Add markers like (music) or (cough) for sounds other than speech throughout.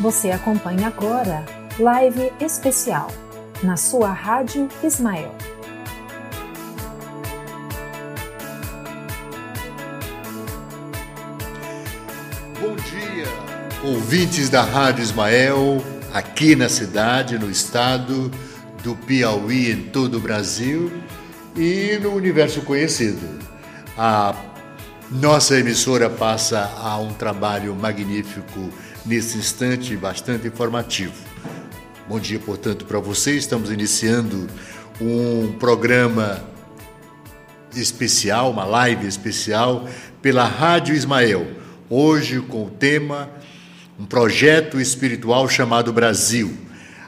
Você acompanha agora Live Especial na sua Rádio Ismael. Bom dia, ouvintes da Rádio Ismael, aqui na cidade, no estado do Piauí, em todo o Brasil e no universo conhecido. A nossa emissora passa a um trabalho magnífico nesse instante, bastante informativo. Bom dia, portanto, para você. Estamos iniciando um programa especial, uma live especial pela Rádio Ismael. Hoje com o tema um projeto espiritual chamado Brasil.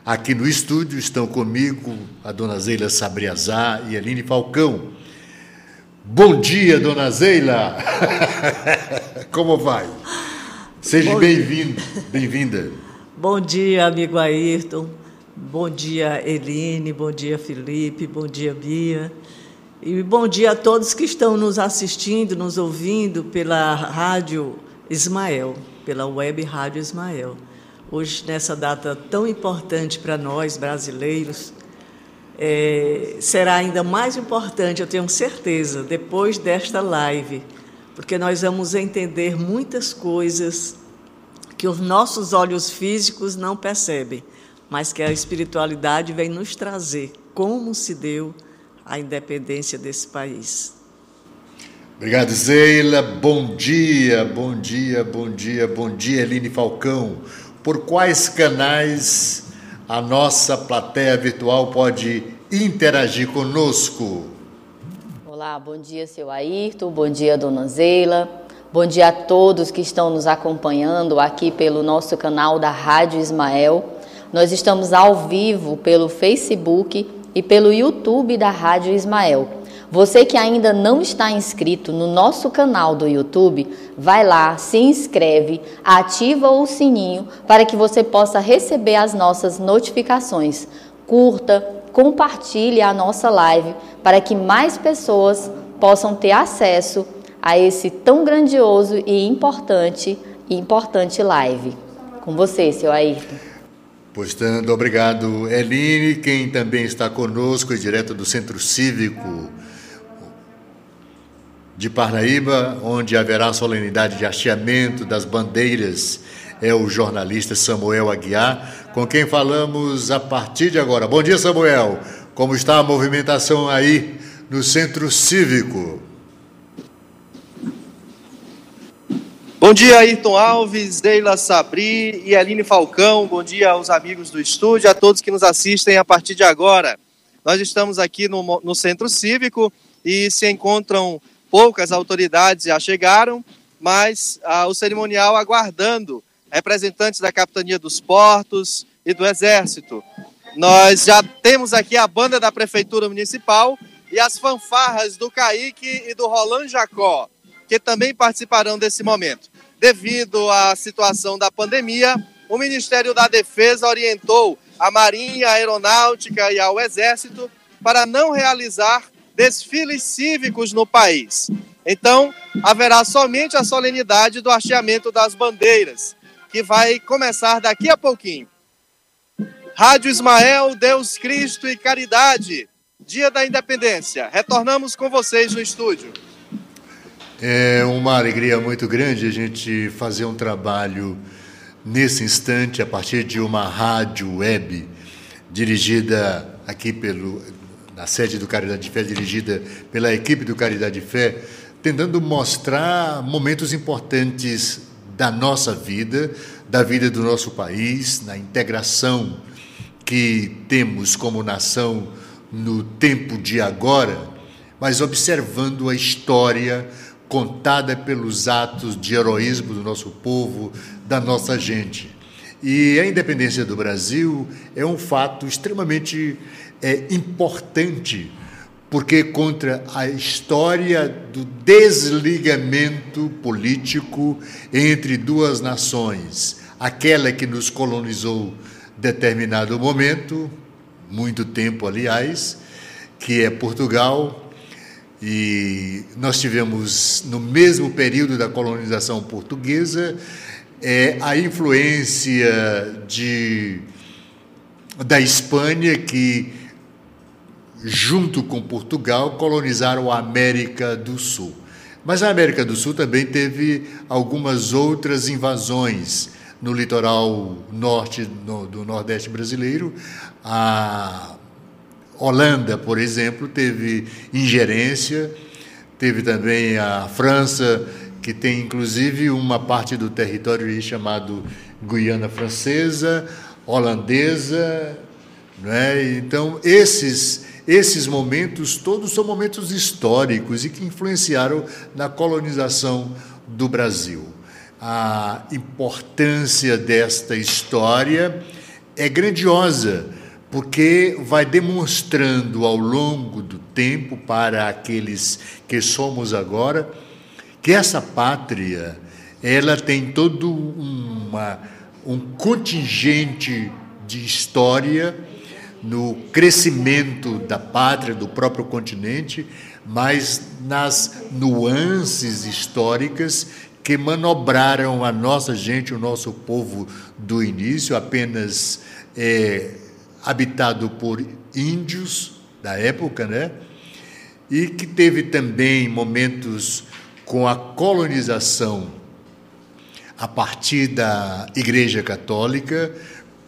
Aqui no estúdio estão comigo a dona Zeila Sabriazá e Aline Falcão. Bom dia, dona Zeila! (laughs) Como vai? Seja bem-vindo, bem-vinda. Bom dia, amigo Ayrton. Bom dia, Eline. Bom dia, Felipe. Bom dia, Bia. E bom dia a todos que estão nos assistindo, nos ouvindo pela Rádio Ismael, pela web Rádio Ismael. Hoje, nessa data tão importante para nós brasileiros, é, será ainda mais importante, eu tenho certeza, depois desta live, porque nós vamos entender muitas coisas que os nossos olhos físicos não percebem, mas que a espiritualidade vem nos trazer como se deu a independência desse país. Obrigado, Zeila. Bom dia, bom dia, bom dia, bom dia, Eline Falcão. Por quais canais a nossa plateia virtual pode interagir conosco? Olá, bom dia, seu Ayrton, bom dia, dona Zeila. Bom dia a todos que estão nos acompanhando aqui pelo nosso canal da Rádio Ismael. Nós estamos ao vivo pelo Facebook e pelo YouTube da Rádio Ismael. Você que ainda não está inscrito no nosso canal do YouTube, vai lá, se inscreve, ativa o sininho para que você possa receber as nossas notificações. Curta, compartilhe a nossa live para que mais pessoas possam ter acesso a esse tão grandioso e importante e importante live. Com você, seu Ayrton. Postando, obrigado, Eline, quem também está conosco, direto do Centro Cívico de Parnaíba, onde haverá solenidade de hasteamento das bandeiras, é o jornalista Samuel Aguiar, com quem falamos a partir de agora. Bom dia, Samuel. Como está a movimentação aí no Centro Cívico? Bom dia, Ayrton Alves, Deila Sabri e Aline Falcão. Bom dia aos amigos do estúdio, a todos que nos assistem a partir de agora. Nós estamos aqui no, no Centro Cívico e se encontram poucas autoridades já chegaram, mas ah, o cerimonial aguardando representantes da Capitania dos Portos e do Exército. Nós já temos aqui a banda da Prefeitura Municipal e as fanfarras do Caíque e do Roland Jacó, que também participarão desse momento. Devido à situação da pandemia, o Ministério da Defesa orientou a Marinha, a Aeronáutica e ao Exército para não realizar desfiles cívicos no país. Então, haverá somente a solenidade do hasteamento das bandeiras, que vai começar daqui a pouquinho. Rádio Ismael, Deus Cristo e Caridade, Dia da Independência. Retornamos com vocês no estúdio. É uma alegria muito grande a gente fazer um trabalho nesse instante a partir de uma rádio web dirigida aqui pelo na sede do Caridade de Fé, dirigida pela equipe do Caridade de Fé, tentando mostrar momentos importantes da nossa vida, da vida do nosso país, na integração que temos como nação no tempo de agora, mas observando a história contada pelos atos de heroísmo do nosso povo, da nossa gente. E a independência do Brasil é um fato extremamente é importante, porque contra a história do desligamento político entre duas nações, aquela que nos colonizou determinado momento, muito tempo, aliás, que é Portugal, e nós tivemos no mesmo período da colonização portuguesa é a influência de, da Espanha, que, junto com Portugal, colonizaram a América do Sul. Mas a América do Sul também teve algumas outras invasões no litoral norte no, do Nordeste brasileiro. A Holanda, por exemplo, teve ingerência, teve também a França, que tem inclusive uma parte do território chamado Guiana Francesa, holandesa, né? Então esses esses momentos todos são momentos históricos e que influenciaram na colonização do Brasil. A importância desta história é grandiosa, porque vai demonstrando ao longo do tempo para aqueles que somos agora que essa pátria ela tem todo uma, um contingente de história no crescimento da pátria, do próprio continente, mas nas nuances históricas que manobraram a nossa gente, o nosso povo do início, apenas é, habitado por índios da época, né? E que teve também momentos com a colonização a partir da Igreja Católica,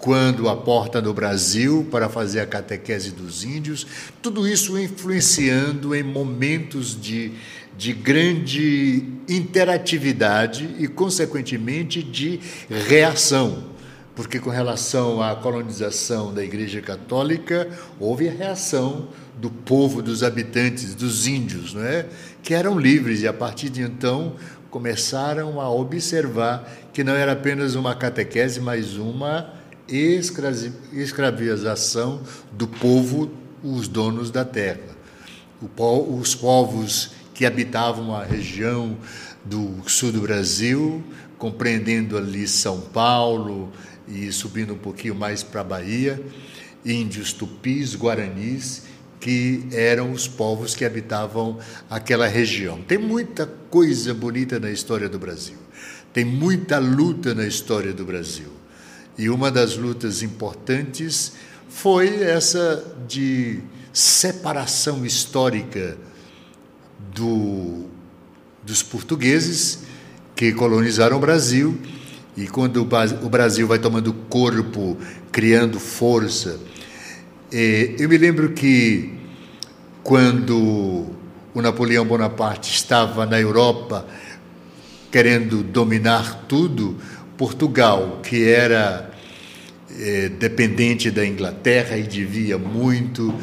quando aporta no Brasil para fazer a catequese dos índios, tudo isso influenciando em momentos de, de grande interatividade e, consequentemente, de reação. Porque, com relação à colonização da Igreja Católica, houve a reação do povo, dos habitantes, dos índios, não é? que eram livres e a partir de então começaram a observar que não era apenas uma catequese, mas uma escravização do povo, os donos da terra. Os povos que habitavam a região do sul do Brasil, compreendendo ali São Paulo e subindo um pouquinho mais para a Bahia, índios tupis, guaranis, que eram os povos que habitavam aquela região. Tem muita coisa bonita na história do Brasil. Tem muita luta na história do Brasil. E uma das lutas importantes foi essa de separação histórica do, dos portugueses que colonizaram o Brasil. E quando o Brasil vai tomando corpo, criando força, é, eu me lembro que quando o Napoleão Bonaparte estava na Europa querendo dominar tudo, Portugal, que era é, dependente da Inglaterra e devia muito,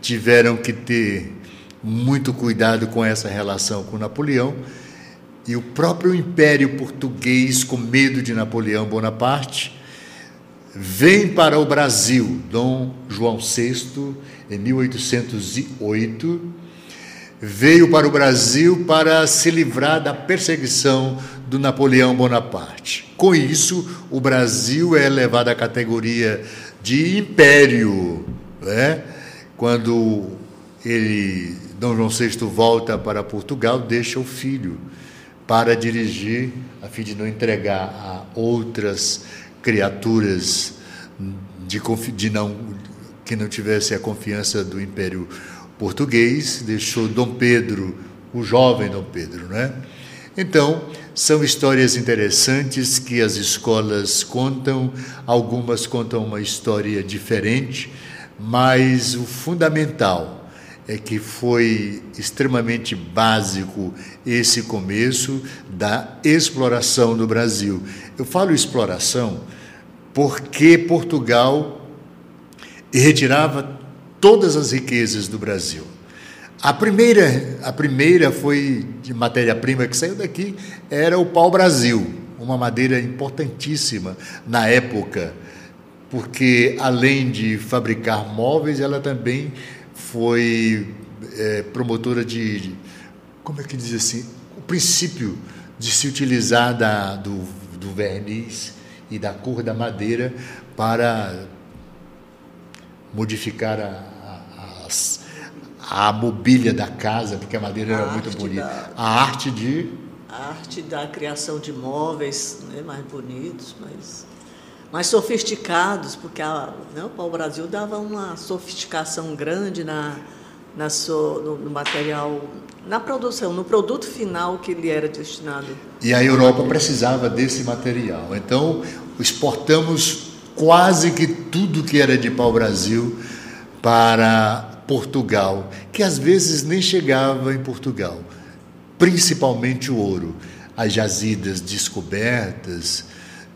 tiveram que ter muito cuidado com essa relação com Napoleão. E o próprio Império Português, com medo de Napoleão Bonaparte, vem para o Brasil, Dom João VI, em 1808, veio para o Brasil para se livrar da perseguição do Napoleão Bonaparte. Com isso, o Brasil é elevado à categoria de império, né? Quando ele, Dom João VI volta para Portugal, deixa o filho para dirigir, a fim de não entregar a outras criaturas de, de não, que não tivesse a confiança do Império Português, deixou Dom Pedro, o jovem Dom Pedro, né? Então, são histórias interessantes que as escolas contam, algumas contam uma história diferente, mas o fundamental é que foi extremamente básico esse começo da exploração do Brasil. Eu falo exploração porque Portugal retirava todas as riquezas do Brasil. A primeira, a primeira foi de matéria-prima que saiu daqui, era o pau-brasil, uma madeira importantíssima na época, porque além de fabricar móveis, ela também foi é, promotora de, como é que diz assim, o princípio de se utilizar da, do, do verniz e da cor da madeira para modificar a, a, as, a mobília da casa, porque a madeira a era muito bonita. Da... A arte de a arte da criação de móveis né, mais bonitos, mais, mais sofisticados, porque a, né, o pau-brasil dava uma sofisticação grande na, na so, no, no, material, na produção, no produto final que lhe era destinado. E a Europa precisava desse material. Então, exportamos quase que tudo que era de pau-brasil para Portugal, que às vezes nem chegava em Portugal, principalmente o ouro, as jazidas descobertas,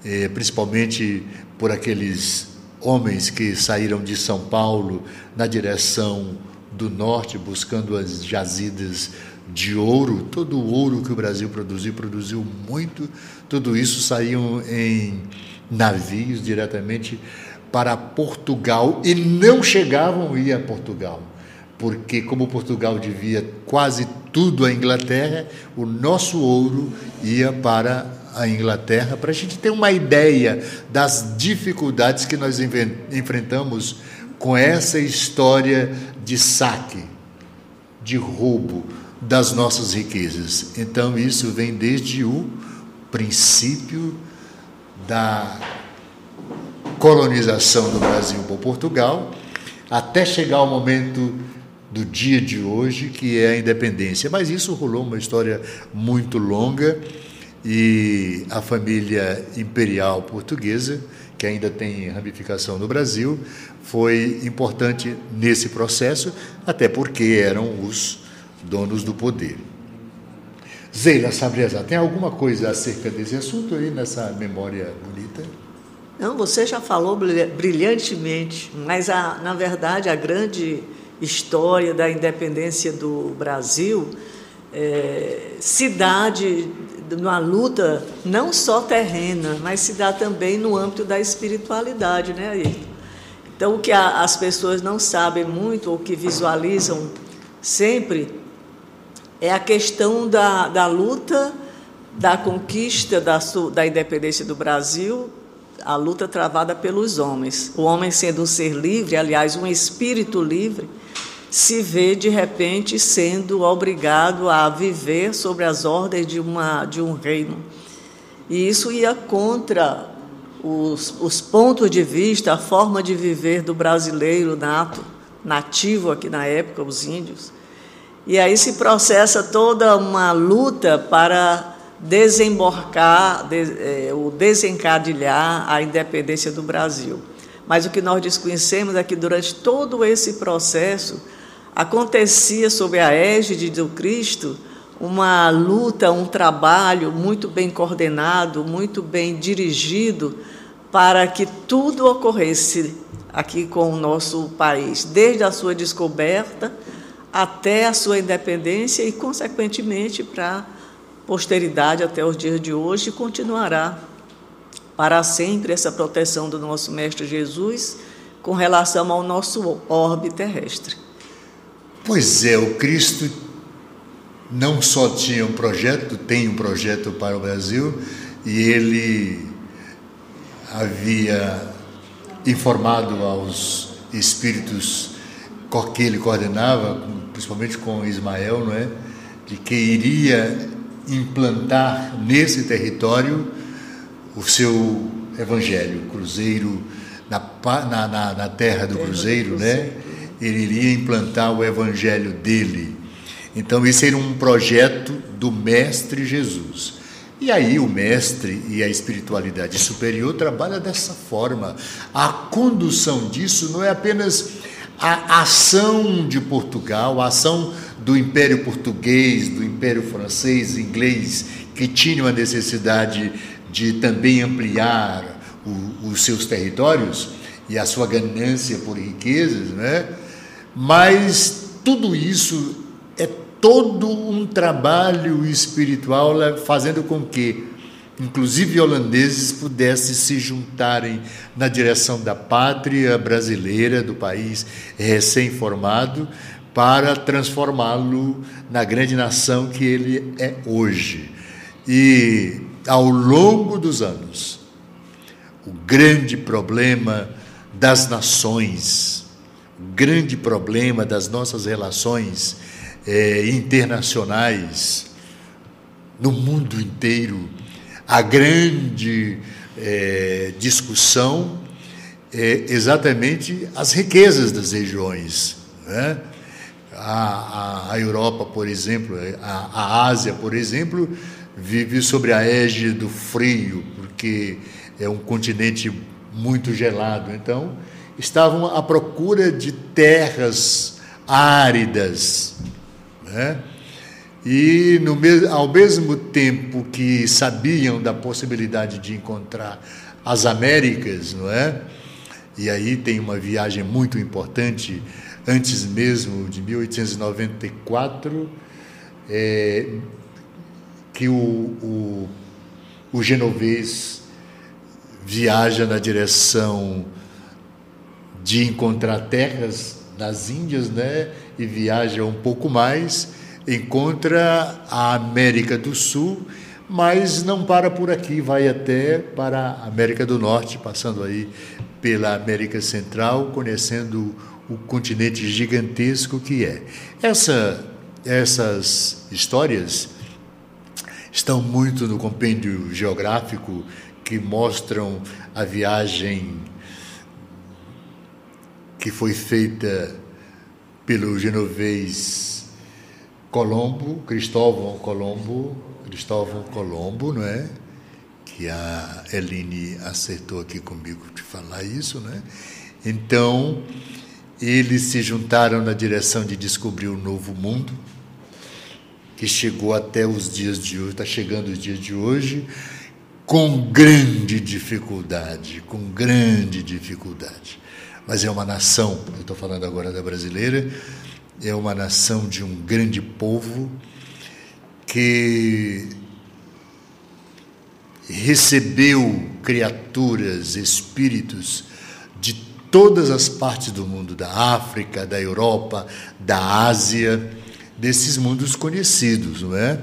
eh, principalmente por aqueles homens que saíram de São Paulo na direção do norte buscando as jazidas de ouro, todo o ouro que o Brasil produziu, produziu muito, tudo isso saiu em navios diretamente para Portugal e não chegavam a Portugal, porque como Portugal devia quase tudo à Inglaterra, o nosso ouro ia para a Inglaterra, para a gente ter uma ideia das dificuldades que nós enfrentamos com essa história de saque, de roubo das nossas riquezas. Então, isso vem desde o princípio da colonização do Brasil por Portugal, até chegar o momento do dia de hoje, que é a independência. Mas isso rolou uma história muito longa e a família imperial portuguesa, que ainda tem ramificação no Brasil, foi importante nesse processo, até porque eram os donos do poder. Zeila Sabriazá, tem alguma coisa acerca desse assunto aí nessa memória bonita? Não, você já falou brilhantemente, mas a, na verdade a grande história da independência do Brasil é, se dá de, numa luta não só terrena, mas se dá também no âmbito da espiritualidade, né? Então, o que a, as pessoas não sabem muito ou que visualizam sempre é a questão da, da luta, da conquista da, da independência do Brasil, a luta travada pelos homens. O homem, sendo um ser livre, aliás, um espírito livre, se vê de repente sendo obrigado a viver sobre as ordens de, uma, de um reino. E isso ia contra os, os pontos de vista, a forma de viver do brasileiro nato, nativo aqui na época, os índios. E aí se processa toda uma luta para desembarcar, de, é, o desencadilhar a independência do Brasil. Mas o que nós desconhecemos é que durante todo esse processo acontecia sob a égide do Cristo uma luta, um trabalho muito bem coordenado, muito bem dirigido para que tudo ocorresse aqui com o nosso país, desde a sua descoberta até a sua independência e, consequentemente, para posteridade até os dias de hoje, continuará para sempre essa proteção do nosso Mestre Jesus com relação ao nosso orbe terrestre. Pois é, o Cristo não só tinha um projeto, tem um projeto para o Brasil, e ele havia informado aos espíritos que ele coordenava, principalmente com Ismael, não é? de que iria implantar nesse território o seu evangelho, cruzeiro, na, na, na terra do cruzeiro, né? ele iria implantar o evangelho dele. Então, esse era um projeto do Mestre Jesus. E aí, o Mestre e a espiritualidade superior trabalham dessa forma. A condução disso não é apenas a ação de Portugal, a ação do Império Português, do Império Francês, inglês, que tinham a necessidade de também ampliar o, os seus territórios e a sua ganância por riquezas, né? Mas tudo isso é todo um trabalho espiritual fazendo com que inclusive holandeses, pudessem se juntarem na direção da pátria brasileira, do país recém-formado, para transformá-lo na grande nação que ele é hoje. E ao longo dos anos, o grande problema das nações, o grande problema das nossas relações eh, internacionais, no mundo inteiro, a grande é, discussão é exatamente as riquezas das regiões. Né? A, a, a, Europa, por exemplo, a, a Ásia, por exemplo, vive sobre a égide do frio, porque é um continente muito gelado. Então, estavam à procura de terras áridas. Né? E no, ao mesmo tempo que sabiam da possibilidade de encontrar as Américas, não é? E aí tem uma viagem muito importante, antes mesmo de 1894, é, que o, o, o genovês viaja na direção de encontrar terras nas Índias, né? E viaja um pouco mais, encontra a América do Sul, mas não para por aqui, vai até para a América do Norte, passando aí pela América Central, conhecendo o continente gigantesco que é. Essa, essas histórias estão muito no compêndio geográfico que mostram a viagem que foi feita pelo genovês Colombo, Cristóvão Colombo, Cristóvão Colombo, não é? Que a Eline acertou aqui comigo de falar isso, né? Então, eles se juntaram na direção de descobrir o novo mundo, que chegou até os dias de hoje, está chegando os dias de hoje, com grande dificuldade, com grande dificuldade. Mas é uma nação, eu estou falando agora da brasileira, é uma nação de um grande povo que recebeu criaturas, espíritos todas as partes do mundo, da África, da Europa, da Ásia, desses mundos conhecidos, não é?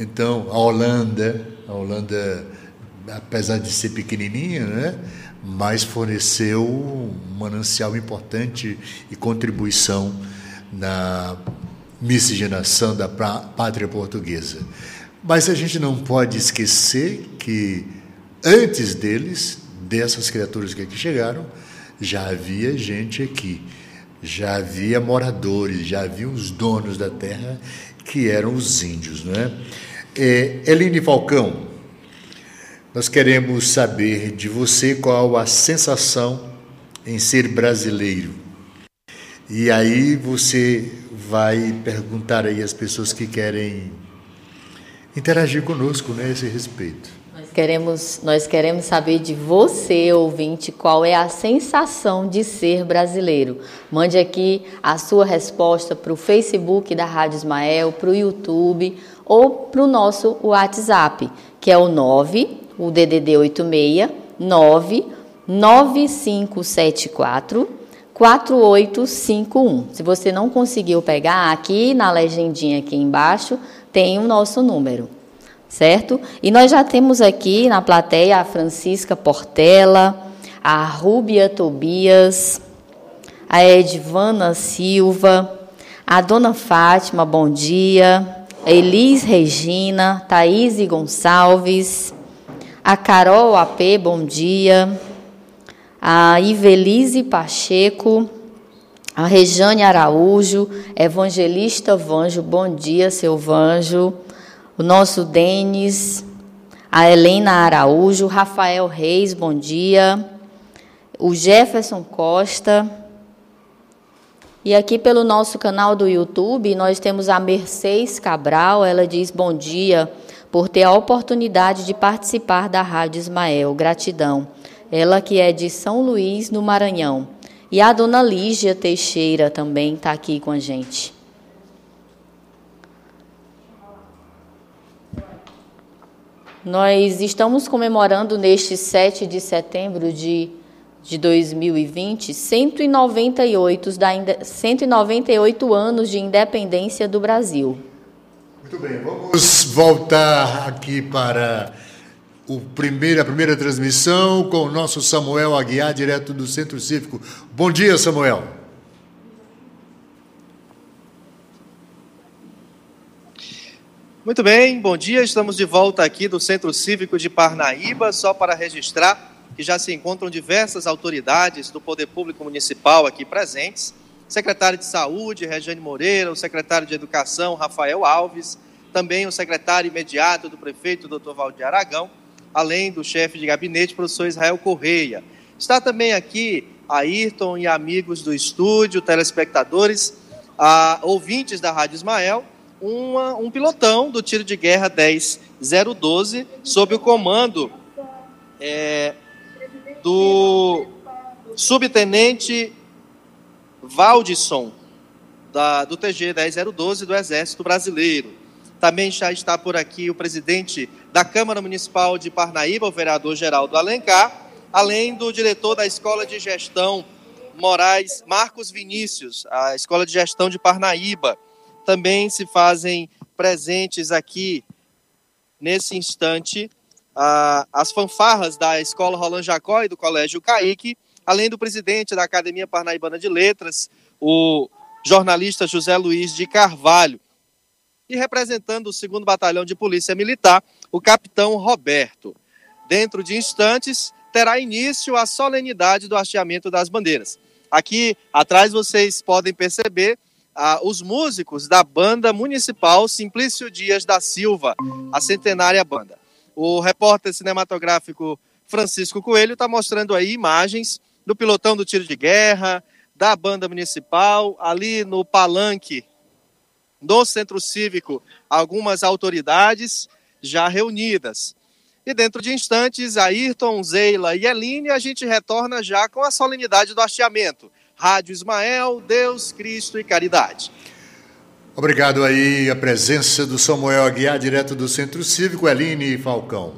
Então, a Holanda, a Holanda, apesar de ser pequenininha, né, mas forneceu um manancial importante e contribuição na miscigenação da pátria portuguesa. Mas a gente não pode esquecer que antes deles, dessas criaturas que aqui chegaram, já havia gente aqui, já havia moradores, já havia os donos da terra que eram os índios, não é? é Eline Falcão, nós queremos saber de você qual a sensação em ser brasileiro. E aí você vai perguntar aí às pessoas que querem interagir conosco né, a esse respeito. Queremos, nós queremos saber de você, ouvinte, qual é a sensação de ser brasileiro. Mande aqui a sua resposta para o Facebook da Rádio Ismael, para o YouTube ou para o nosso WhatsApp, que é o 9 o DDD 86 99574 4851. Se você não conseguiu pegar, aqui na legendinha aqui embaixo tem o nosso número, certo? E nós já temos aqui na plateia a Francisca Portela, a Rúbia Tobias, a Edvana Silva, a Dona Fátima, bom dia, a Elis Regina, Thaís Gonçalves, a Carol AP, bom dia. A Ivelise Pacheco, a Rejane Araújo, Evangelista Vanjo, bom dia, seu Vanjo. O nosso Denis, a Helena Araújo, Rafael Reis, bom dia. O Jefferson Costa. E aqui pelo nosso canal do YouTube, nós temos a Mercedes Cabral, ela diz bom dia por ter a oportunidade de participar da Rádio Ismael. Gratidão. Ela que é de São Luís, no Maranhão. E a dona Lígia Teixeira também está aqui com a gente. Nós estamos comemorando neste 7 de setembro de, de 2020 198, da, 198 anos de independência do Brasil. Muito bem, vamos voltar aqui para o primeiro, a primeira transmissão com o nosso Samuel Aguiar, direto do Centro Cívico. Bom dia, Samuel. Muito bem, bom dia. Estamos de volta aqui do Centro Cívico de Parnaíba, só para registrar que já se encontram diversas autoridades do Poder Público Municipal aqui presentes. Secretário de Saúde, Regiane Moreira, o secretário de Educação, Rafael Alves, também o secretário imediato do prefeito, Dr. Valdir Aragão, além do chefe de gabinete, professor Israel Correia. Está também aqui Ayrton e amigos do estúdio, telespectadores, a, ouvintes da Rádio Ismael, uma, um pilotão do tiro de guerra 10012, sob o comando é, do subtenente Valdisson, da, do TG 10012 do Exército Brasileiro. Também já está por aqui o presidente da Câmara Municipal de Parnaíba, o vereador Geraldo Alencar, além do diretor da Escola de Gestão Moraes, Marcos Vinícius, a Escola de Gestão de Parnaíba também se fazem presentes aqui nesse instante as fanfarras da Escola Roland Jacó e do Colégio Caíque, além do presidente da Academia Parnaibana de Letras, o jornalista José Luiz de Carvalho. E representando o 2 Batalhão de Polícia Militar, o capitão Roberto. Dentro de instantes, terá início a solenidade do hasteamento das bandeiras. Aqui atrás vocês podem perceber ah, os músicos da banda municipal Simplício Dias da Silva, a centenária banda. O repórter cinematográfico Francisco Coelho está mostrando aí imagens do pilotão do tiro de guerra, da banda municipal, ali no palanque do centro cívico, algumas autoridades já reunidas. E dentro de instantes, Ayrton, Zeila e Eline, a gente retorna já com a solenidade do hasteamento. Rádio Ismael, Deus, Cristo e Caridade. Obrigado aí a presença do Samuel Aguiar, direto do Centro Cívico, Eline Falcão.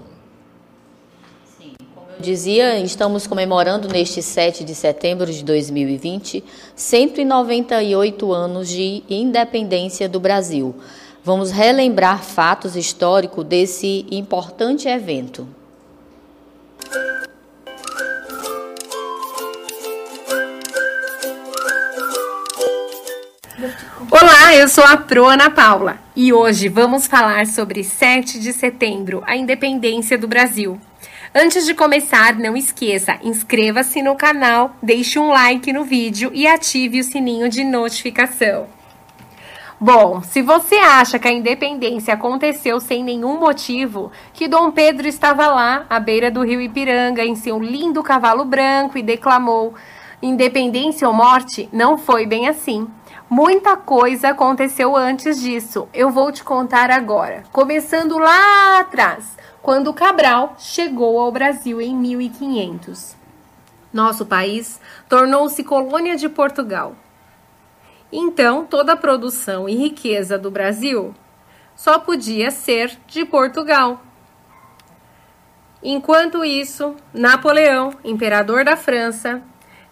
Sim, como eu dizia, estamos comemorando neste 7 de setembro de 2020 198 anos de independência do Brasil. Vamos relembrar fatos históricos desse importante evento. Olá, eu sou a Pro Ana Paula e hoje vamos falar sobre 7 de setembro, a independência do Brasil. Antes de começar, não esqueça, inscreva-se no canal, deixe um like no vídeo e ative o sininho de notificação. Bom, se você acha que a independência aconteceu sem nenhum motivo, que Dom Pedro estava lá, à beira do rio Ipiranga, em seu lindo cavalo branco e declamou independência ou morte, não foi bem assim. Muita coisa aconteceu antes disso. Eu vou te contar agora. Começando lá atrás, quando Cabral chegou ao Brasil em 1500. Nosso país tornou-se colônia de Portugal. Então, toda a produção e riqueza do Brasil só podia ser de Portugal. Enquanto isso, Napoleão, imperador da França,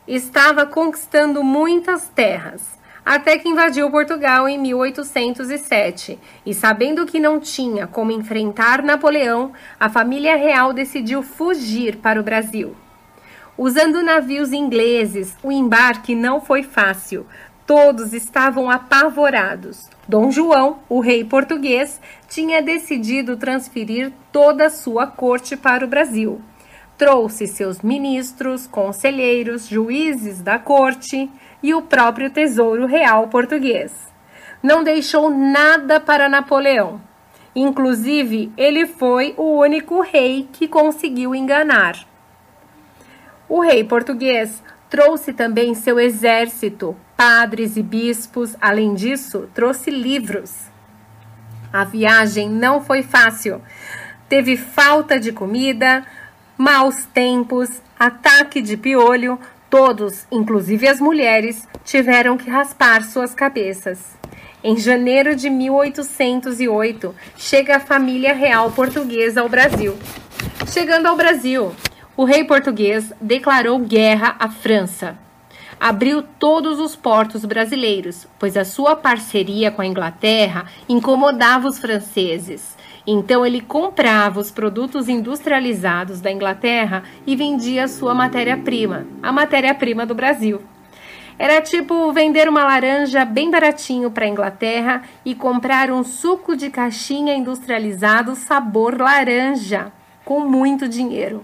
estava conquistando muitas terras até que invadiu Portugal em 1807. E sabendo que não tinha como enfrentar Napoleão, a família real decidiu fugir para o Brasil. Usando navios ingleses, o embarque não foi fácil. Todos estavam apavorados. Dom João, o rei português, tinha decidido transferir toda a sua corte para o Brasil. Trouxe seus ministros, conselheiros, juízes da corte, e o próprio Tesouro Real português. Não deixou nada para Napoleão. Inclusive, ele foi o único rei que conseguiu enganar. O rei português trouxe também seu exército, padres e bispos. Além disso, trouxe livros. A viagem não foi fácil. Teve falta de comida, maus tempos, ataque de piolho, Todos, inclusive as mulheres, tiveram que raspar suas cabeças. Em janeiro de 1808, chega a família real portuguesa ao Brasil. Chegando ao Brasil, o rei português declarou guerra à França. Abriu todos os portos brasileiros, pois a sua parceria com a Inglaterra incomodava os franceses. Então ele comprava os produtos industrializados da Inglaterra e vendia sua matéria-prima, a matéria-prima do Brasil. Era tipo vender uma laranja bem baratinho para a Inglaterra e comprar um suco de caixinha industrializado sabor laranja, com muito dinheiro.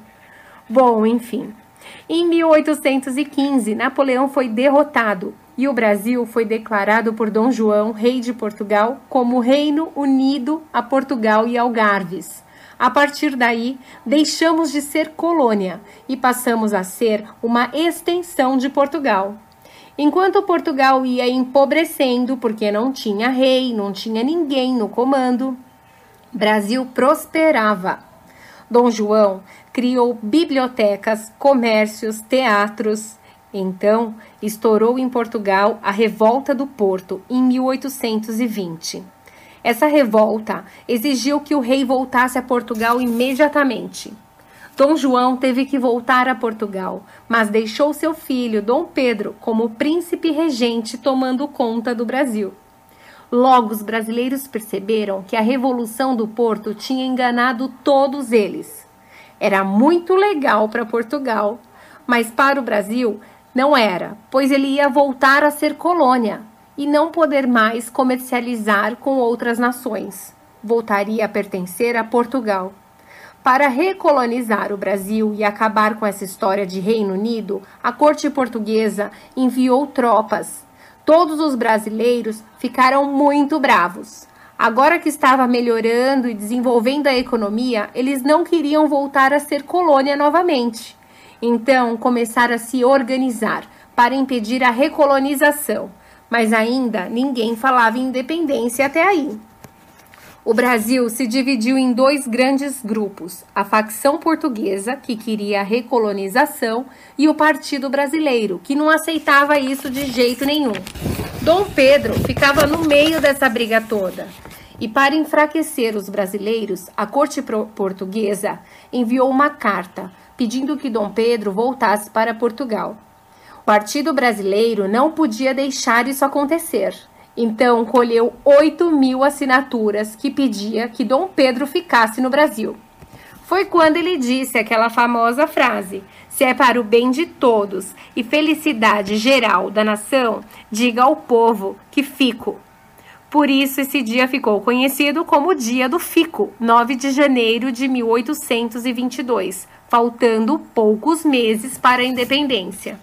Bom, enfim. Em 1815, Napoleão foi derrotado e o Brasil foi declarado por Dom João, rei de Portugal, como Reino Unido a Portugal e Algarves. A partir daí, deixamos de ser colônia e passamos a ser uma extensão de Portugal. Enquanto Portugal ia empobrecendo porque não tinha rei, não tinha ninguém no comando, Brasil prosperava. Dom João criou bibliotecas, comércios, teatros. Então, estourou em Portugal a Revolta do Porto em 1820. Essa revolta exigiu que o rei voltasse a Portugal imediatamente. Dom João teve que voltar a Portugal, mas deixou seu filho, Dom Pedro, como príncipe regente tomando conta do Brasil. Logo, os brasileiros perceberam que a Revolução do Porto tinha enganado todos eles. Era muito legal para Portugal, mas para o Brasil não era, pois ele ia voltar a ser colônia e não poder mais comercializar com outras nações. Voltaria a pertencer a Portugal. Para recolonizar o Brasil e acabar com essa história de Reino Unido, a corte portuguesa enviou tropas. Todos os brasileiros ficaram muito bravos. Agora que estava melhorando e desenvolvendo a economia, eles não queriam voltar a ser colônia novamente. Então começaram a se organizar para impedir a recolonização, mas ainda ninguém falava em independência até aí. O Brasil se dividiu em dois grandes grupos: a facção portuguesa, que queria a recolonização, e o Partido Brasileiro, que não aceitava isso de jeito nenhum. Dom Pedro ficava no meio dessa briga toda. E para enfraquecer os brasileiros, a corte portuguesa enviou uma carta pedindo que Dom Pedro voltasse para Portugal. O Partido Brasileiro não podia deixar isso acontecer. Então, colheu 8 mil assinaturas que pedia que Dom Pedro ficasse no Brasil. Foi quando ele disse aquela famosa frase: Se é para o bem de todos e felicidade geral da nação, diga ao povo que fico. Por isso, esse dia ficou conhecido como o Dia do Fico, 9 de janeiro de 1822, faltando poucos meses para a independência.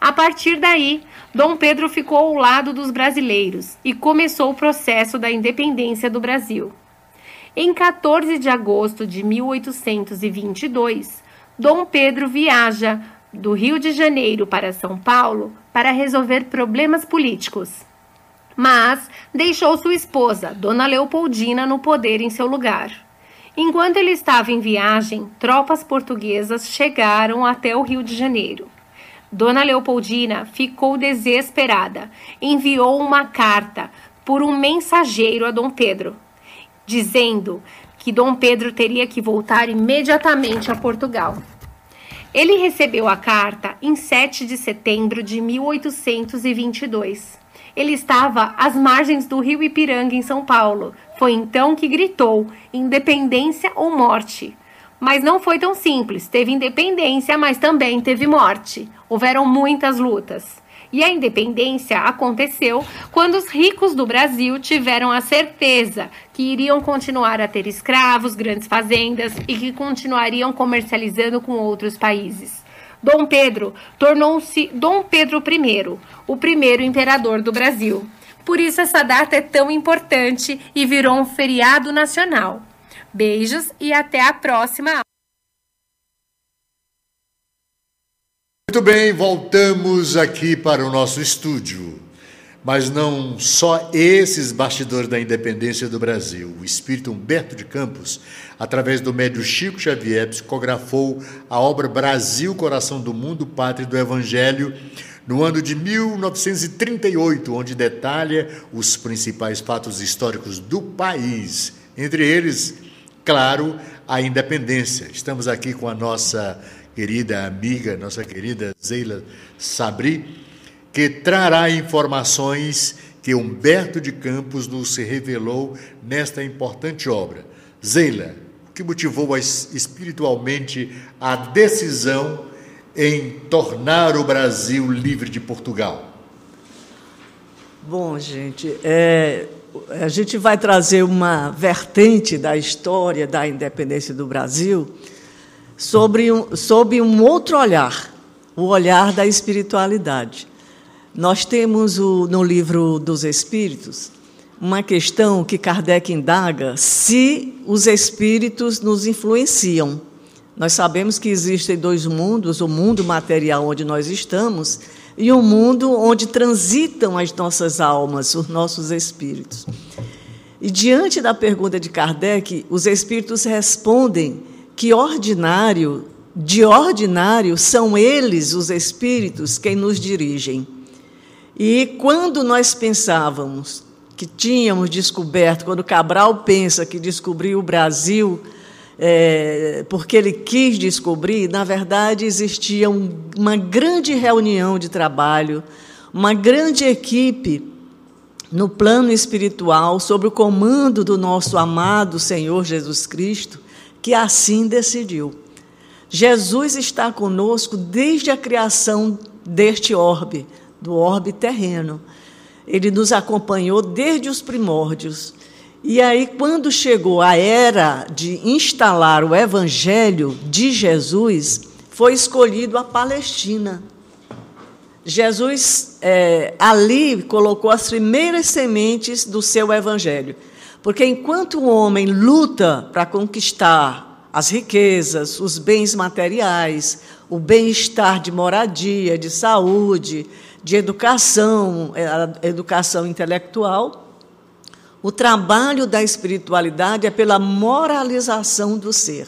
A partir daí, Dom Pedro ficou ao lado dos brasileiros e começou o processo da independência do Brasil. Em 14 de agosto de 1822, Dom Pedro viaja do Rio de Janeiro para São Paulo para resolver problemas políticos. Mas deixou sua esposa, Dona Leopoldina, no poder em seu lugar. Enquanto ele estava em viagem, tropas portuguesas chegaram até o Rio de Janeiro. Dona Leopoldina ficou desesperada. Enviou uma carta por um mensageiro a Dom Pedro, dizendo que Dom Pedro teria que voltar imediatamente a Portugal. Ele recebeu a carta em 7 de setembro de 1822. Ele estava às margens do rio Ipiranga, em São Paulo. Foi então que gritou: independência ou morte. Mas não foi tão simples. Teve independência, mas também teve morte. Houveram muitas lutas. E a independência aconteceu quando os ricos do Brasil tiveram a certeza que iriam continuar a ter escravos, grandes fazendas e que continuariam comercializando com outros países. Dom Pedro tornou-se Dom Pedro I, o primeiro imperador do Brasil. Por isso essa data é tão importante e virou um feriado nacional. Beijos e até a próxima. Muito bem, voltamos aqui para o nosso estúdio. Mas não só esses bastidores da independência do Brasil. O espírito Humberto de Campos, através do médio Chico Xavier, psicografou a obra Brasil, Coração do Mundo, Pátria do Evangelho, no ano de 1938, onde detalha os principais fatos históricos do país, entre eles claro, a independência. Estamos aqui com a nossa querida amiga, nossa querida Zeila Sabri, que trará informações que Humberto de Campos nos revelou nesta importante obra. Zeila, o que motivou espiritualmente a decisão em tornar o Brasil livre de Portugal? Bom, gente, é, a gente vai trazer uma vertente da história da independência do Brasil sobre um, sob um outro olhar, o olhar da espiritualidade. Nós temos o, no livro dos Espíritos uma questão que Kardec indaga se os espíritos nos influenciam. Nós sabemos que existem dois mundos: o mundo material onde nós estamos e um mundo onde transitam as nossas almas, os nossos espíritos. E diante da pergunta de Kardec, os espíritos respondem que ordinário, de ordinário, são eles, os espíritos, quem nos dirigem. E quando nós pensávamos que tínhamos descoberto, quando Cabral pensa que descobriu o Brasil, é, porque ele quis descobrir, na verdade existia um, uma grande reunião de trabalho, uma grande equipe no plano espiritual, sob o comando do nosso amado Senhor Jesus Cristo, que assim decidiu. Jesus está conosco desde a criação deste orbe, do orbe terreno. Ele nos acompanhou desde os primórdios. E aí, quando chegou a era de instalar o evangelho de Jesus, foi escolhido a Palestina. Jesus é, ali colocou as primeiras sementes do seu evangelho. Porque enquanto o homem luta para conquistar as riquezas, os bens materiais, o bem-estar de moradia, de saúde, de educação, é, educação intelectual, o trabalho da espiritualidade é pela moralização do ser.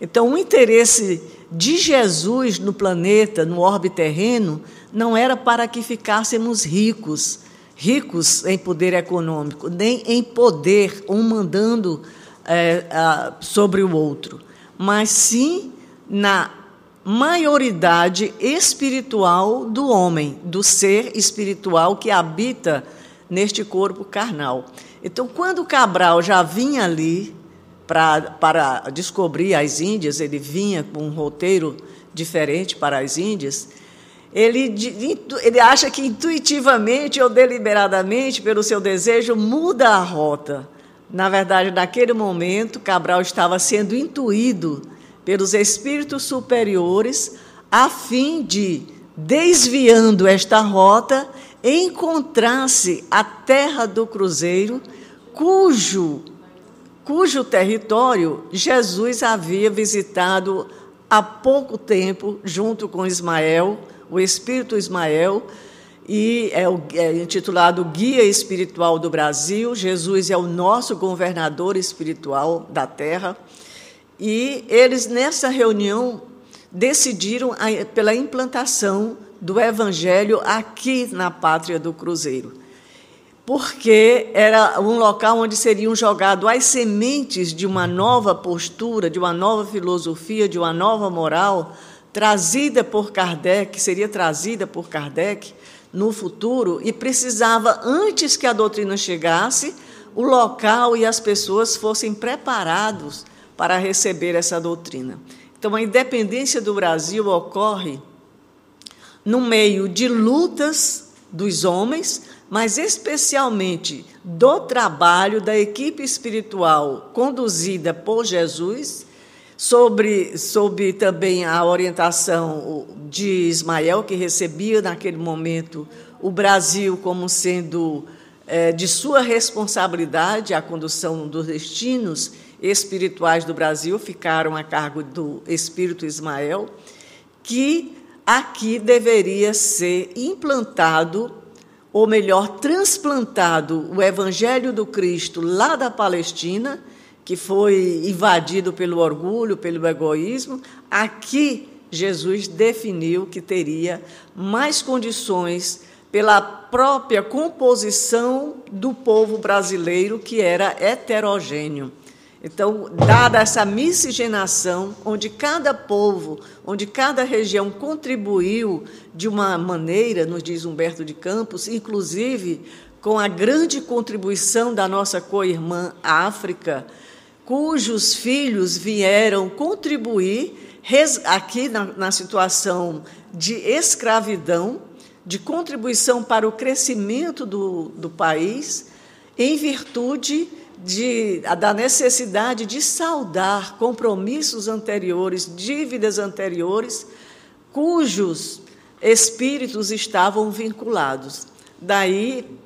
Então, o interesse de Jesus no planeta, no orbe terreno, não era para que ficássemos ricos, ricos em poder econômico, nem em poder, um mandando é, a, sobre o outro, mas sim na maioridade espiritual do homem, do ser espiritual que habita neste corpo carnal. Então, quando Cabral já vinha ali pra, para descobrir as Índias, ele vinha com um roteiro diferente para as Índias, ele, ele acha que intuitivamente ou deliberadamente, pelo seu desejo, muda a rota. Na verdade, naquele momento, Cabral estava sendo intuído pelos espíritos superiores a fim de, desviando esta rota, encontrasse a terra do Cruzeiro, cujo, cujo território Jesus havia visitado há pouco tempo, junto com Ismael, o Espírito Ismael, e é, o, é intitulado Guia Espiritual do Brasil. Jesus é o nosso governador espiritual da terra. E eles, nessa reunião, decidiram pela implantação do Evangelho aqui na pátria do Cruzeiro. Porque era um local onde seriam jogadas as sementes de uma nova postura, de uma nova filosofia, de uma nova moral, trazida por Kardec, seria trazida por Kardec no futuro, e precisava, antes que a doutrina chegasse, o local e as pessoas fossem preparados para receber essa doutrina. Então, a independência do Brasil ocorre no meio de lutas dos homens, mas especialmente do trabalho da equipe espiritual conduzida por Jesus, sobre, sobre também a orientação de Ismael, que recebia naquele momento o Brasil como sendo é, de sua responsabilidade a condução dos destinos espirituais do Brasil, ficaram a cargo do Espírito Ismael, que aqui deveria ser implantado, ou melhor, transplantado, o Evangelho do Cristo lá da Palestina, que foi invadido pelo orgulho, pelo egoísmo. Aqui, Jesus definiu que teria mais condições pela própria composição do povo brasileiro, que era heterogêneo. Então, dada essa miscigenação, onde cada povo, onde cada região contribuiu de uma maneira, nos diz Humberto de Campos, inclusive com a grande contribuição da nossa co-irmã África, cujos filhos vieram contribuir aqui na, na situação de escravidão, de contribuição para o crescimento do, do país, em virtude de, da necessidade de saldar compromissos anteriores, dívidas anteriores, cujos espíritos estavam vinculados. Daí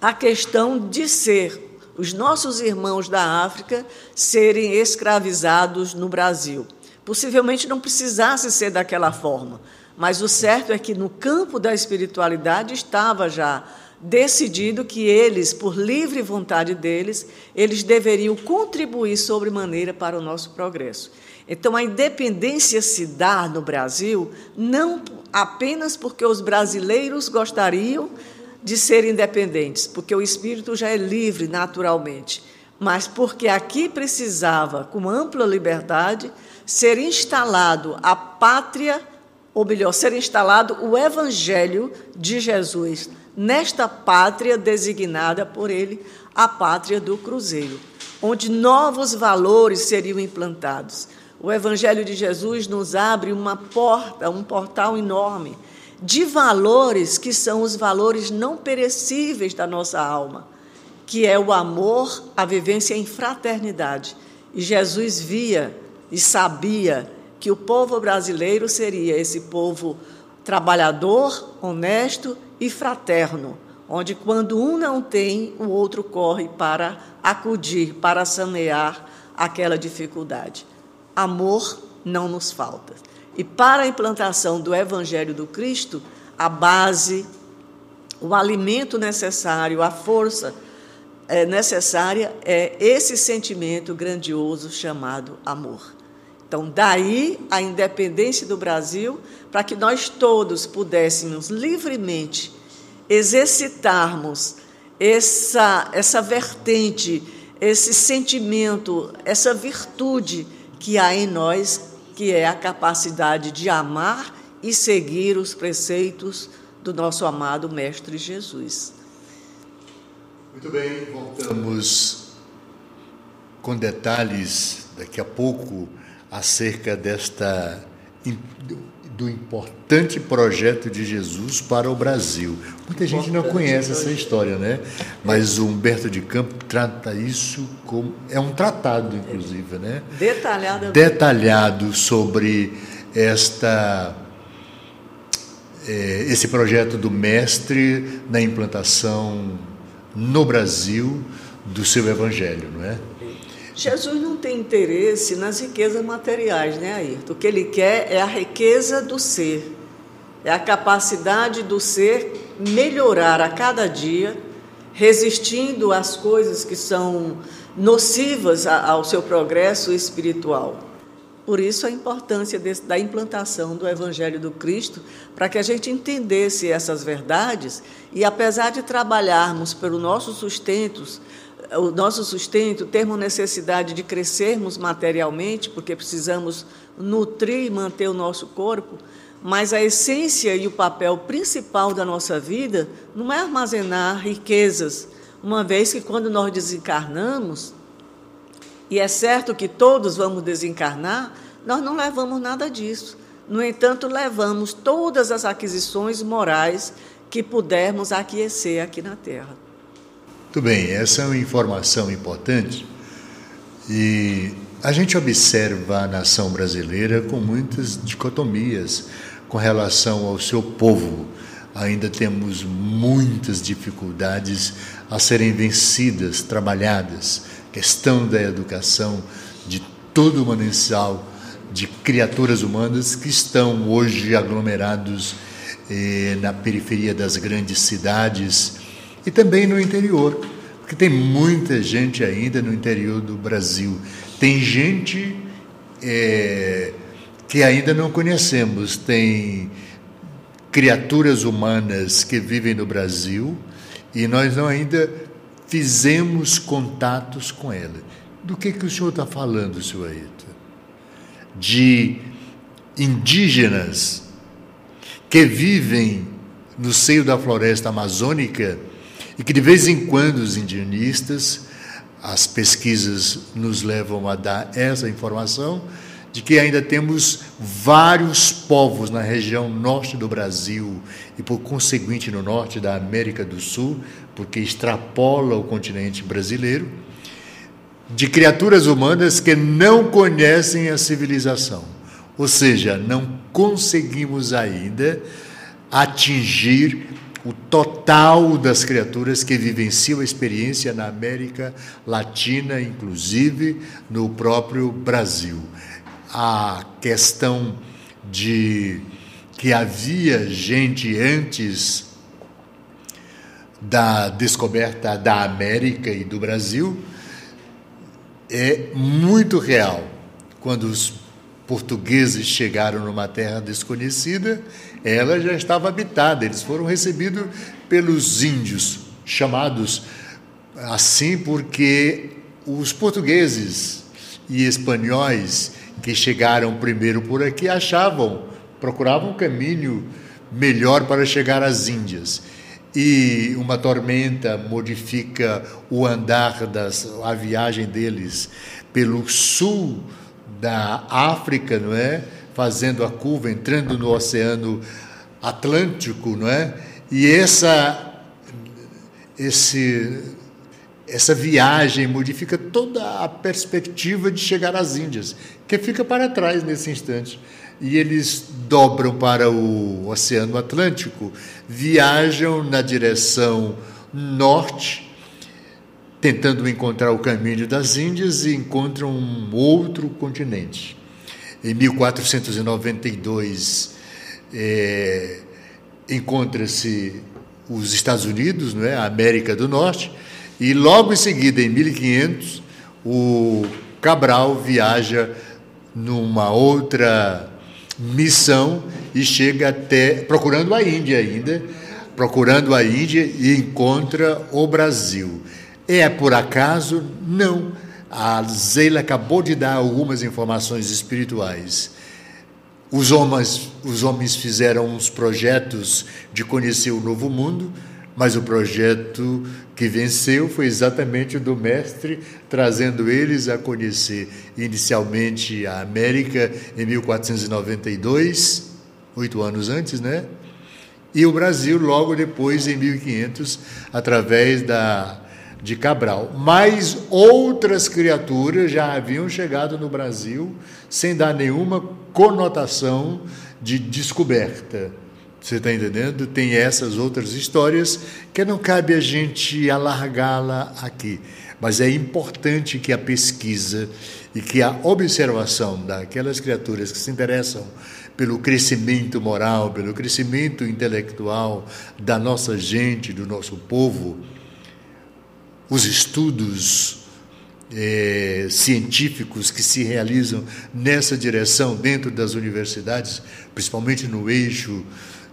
a questão de ser os nossos irmãos da África serem escravizados no Brasil. Possivelmente não precisasse ser daquela forma, mas o certo é que no campo da espiritualidade estava já decidido que eles, por livre vontade deles, eles deveriam contribuir sobremaneira para o nosso progresso. Então, a independência se dá no Brasil não apenas porque os brasileiros gostariam de ser independentes, porque o espírito já é livre naturalmente, mas porque aqui precisava, com ampla liberdade, ser instalado a pátria, ou melhor, ser instalado o evangelho de Jesus nesta pátria designada por ele, a pátria do Cruzeiro, onde novos valores seriam implantados. O Evangelho de Jesus nos abre uma porta, um portal enorme de valores que são os valores não perecíveis da nossa alma, que é o amor, a vivência em fraternidade. E Jesus via e sabia que o povo brasileiro seria esse povo trabalhador, honesto e fraterno, onde quando um não tem, o outro corre para acudir, para sanear aquela dificuldade. Amor não nos falta. E para a implantação do Evangelho do Cristo, a base, o alimento necessário, a força é, necessária é esse sentimento grandioso chamado amor. Então, daí a independência do Brasil, para que nós todos pudéssemos livremente exercitarmos essa, essa vertente, esse sentimento, essa virtude que há em nós que é a capacidade de amar e seguir os preceitos do nosso amado Mestre Jesus. Muito bem, voltamos com detalhes daqui a pouco acerca desta do importante projeto de Jesus para o Brasil. Muita gente não conhece essa história, né? Mas o Humberto de Campos trata isso como é um tratado, inclusive, né? Detalhado. Detalhado sobre esta é, esse projeto do mestre na implantação no Brasil do seu evangelho, não é? Jesus não tem interesse nas riquezas materiais, né, Ayrton? O que ele quer é a riqueza do ser, é a capacidade do ser melhorar a cada dia, resistindo às coisas que são nocivas ao seu progresso espiritual. Por isso a importância desse, da implantação do Evangelho do Cristo, para que a gente entendesse essas verdades e, apesar de trabalharmos pelo nosso sustento, o nosso sustento, termos necessidade de crescermos materialmente, porque precisamos nutrir e manter o nosso corpo, mas a essência e o papel principal da nossa vida não é armazenar riquezas, uma vez que quando nós desencarnamos, e é certo que todos vamos desencarnar, nós não levamos nada disso. No entanto, levamos todas as aquisições morais que pudermos aquecer aqui na Terra. Muito bem, essa é uma informação importante e a gente observa a nação brasileira com muitas dicotomias com relação ao seu povo. Ainda temos muitas dificuldades a serem vencidas, trabalhadas. Questão da educação de todo o manancial de criaturas humanas que estão hoje aglomerados eh, na periferia das grandes cidades e também no interior, porque tem muita gente ainda no interior do Brasil. Tem gente é, que ainda não conhecemos, tem criaturas humanas que vivem no Brasil e nós não ainda fizemos contatos com ela. Do que, que o senhor está falando, senhor Ayrton? De indígenas que vivem no seio da floresta amazônica e que de vez em quando os indianistas, as pesquisas nos levam a dar essa informação de que ainda temos vários povos na região norte do Brasil e, por conseguinte, no norte da América do Sul, porque extrapola o continente brasileiro, de criaturas humanas que não conhecem a civilização. Ou seja, não conseguimos ainda atingir o total das criaturas que vivenciam a experiência na América Latina, inclusive no próprio Brasil. A questão de que havia gente antes da descoberta da América e do Brasil é muito real. Quando os portugueses chegaram numa terra desconhecida, ela já estava habitada. Eles foram recebidos pelos índios, chamados assim porque os portugueses e espanhóis que chegaram primeiro por aqui achavam, procuravam um caminho melhor para chegar às Índias. E uma tormenta modifica o andar das a viagem deles pelo sul da África, não é? Fazendo a curva, entrando no Oceano Atlântico, não é? E essa esse essa viagem modifica toda a perspectiva de chegar às Índias, que fica para trás nesse instante. E eles dobram para o Oceano Atlântico, viajam na direção norte tentando encontrar o caminho das Índias e encontram um outro continente. Em 1492 é, encontra-se os Estados Unidos, não é, a América do Norte, e logo em seguida, em 1500, o Cabral viaja numa outra missão e chega até procurando a Índia ainda, procurando a Índia e encontra o Brasil. É por acaso? Não. A Zeila acabou de dar algumas informações espirituais. Os homens, os homens fizeram uns projetos de conhecer o novo mundo, mas o projeto que venceu foi exatamente o do mestre, trazendo eles a conhecer inicialmente a América em 1492, oito anos antes, né? E o Brasil logo depois, em 1500, através da de Cabral. Mas outras criaturas já haviam chegado no Brasil sem dar nenhuma conotação de descoberta. Você está entendendo? Tem essas outras histórias que não cabe a gente alargá-la aqui. Mas é importante que a pesquisa e que a observação daquelas criaturas que se interessam pelo crescimento moral, pelo crescimento intelectual da nossa gente, do nosso povo, os estudos é, científicos que se realizam nessa direção dentro das universidades, principalmente no eixo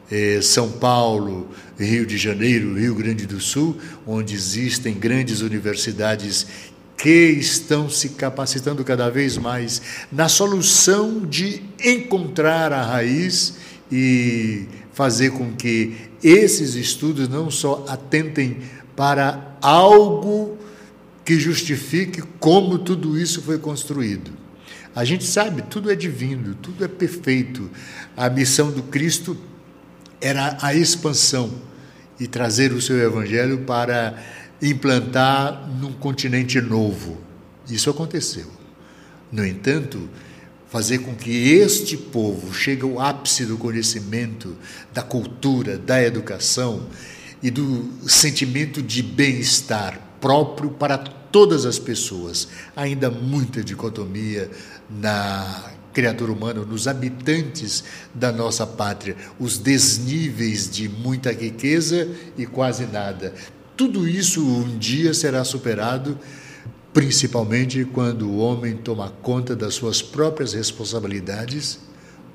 é, São Paulo, Rio de Janeiro, Rio Grande do Sul, onde existem grandes universidades que estão se capacitando cada vez mais na solução de encontrar a raiz e fazer com que esses estudos não só atentem para algo que justifique como tudo isso foi construído. A gente sabe, tudo é divino, tudo é perfeito. A missão do Cristo era a expansão e trazer o seu evangelho para implantar num continente novo. Isso aconteceu. No entanto, fazer com que este povo chegue ao ápice do conhecimento, da cultura, da educação, e do sentimento de bem-estar próprio para todas as pessoas. Ainda muita dicotomia na criatura humana, nos habitantes da nossa pátria, os desníveis de muita riqueza e quase nada. Tudo isso um dia será superado, principalmente quando o homem toma conta das suas próprias responsabilidades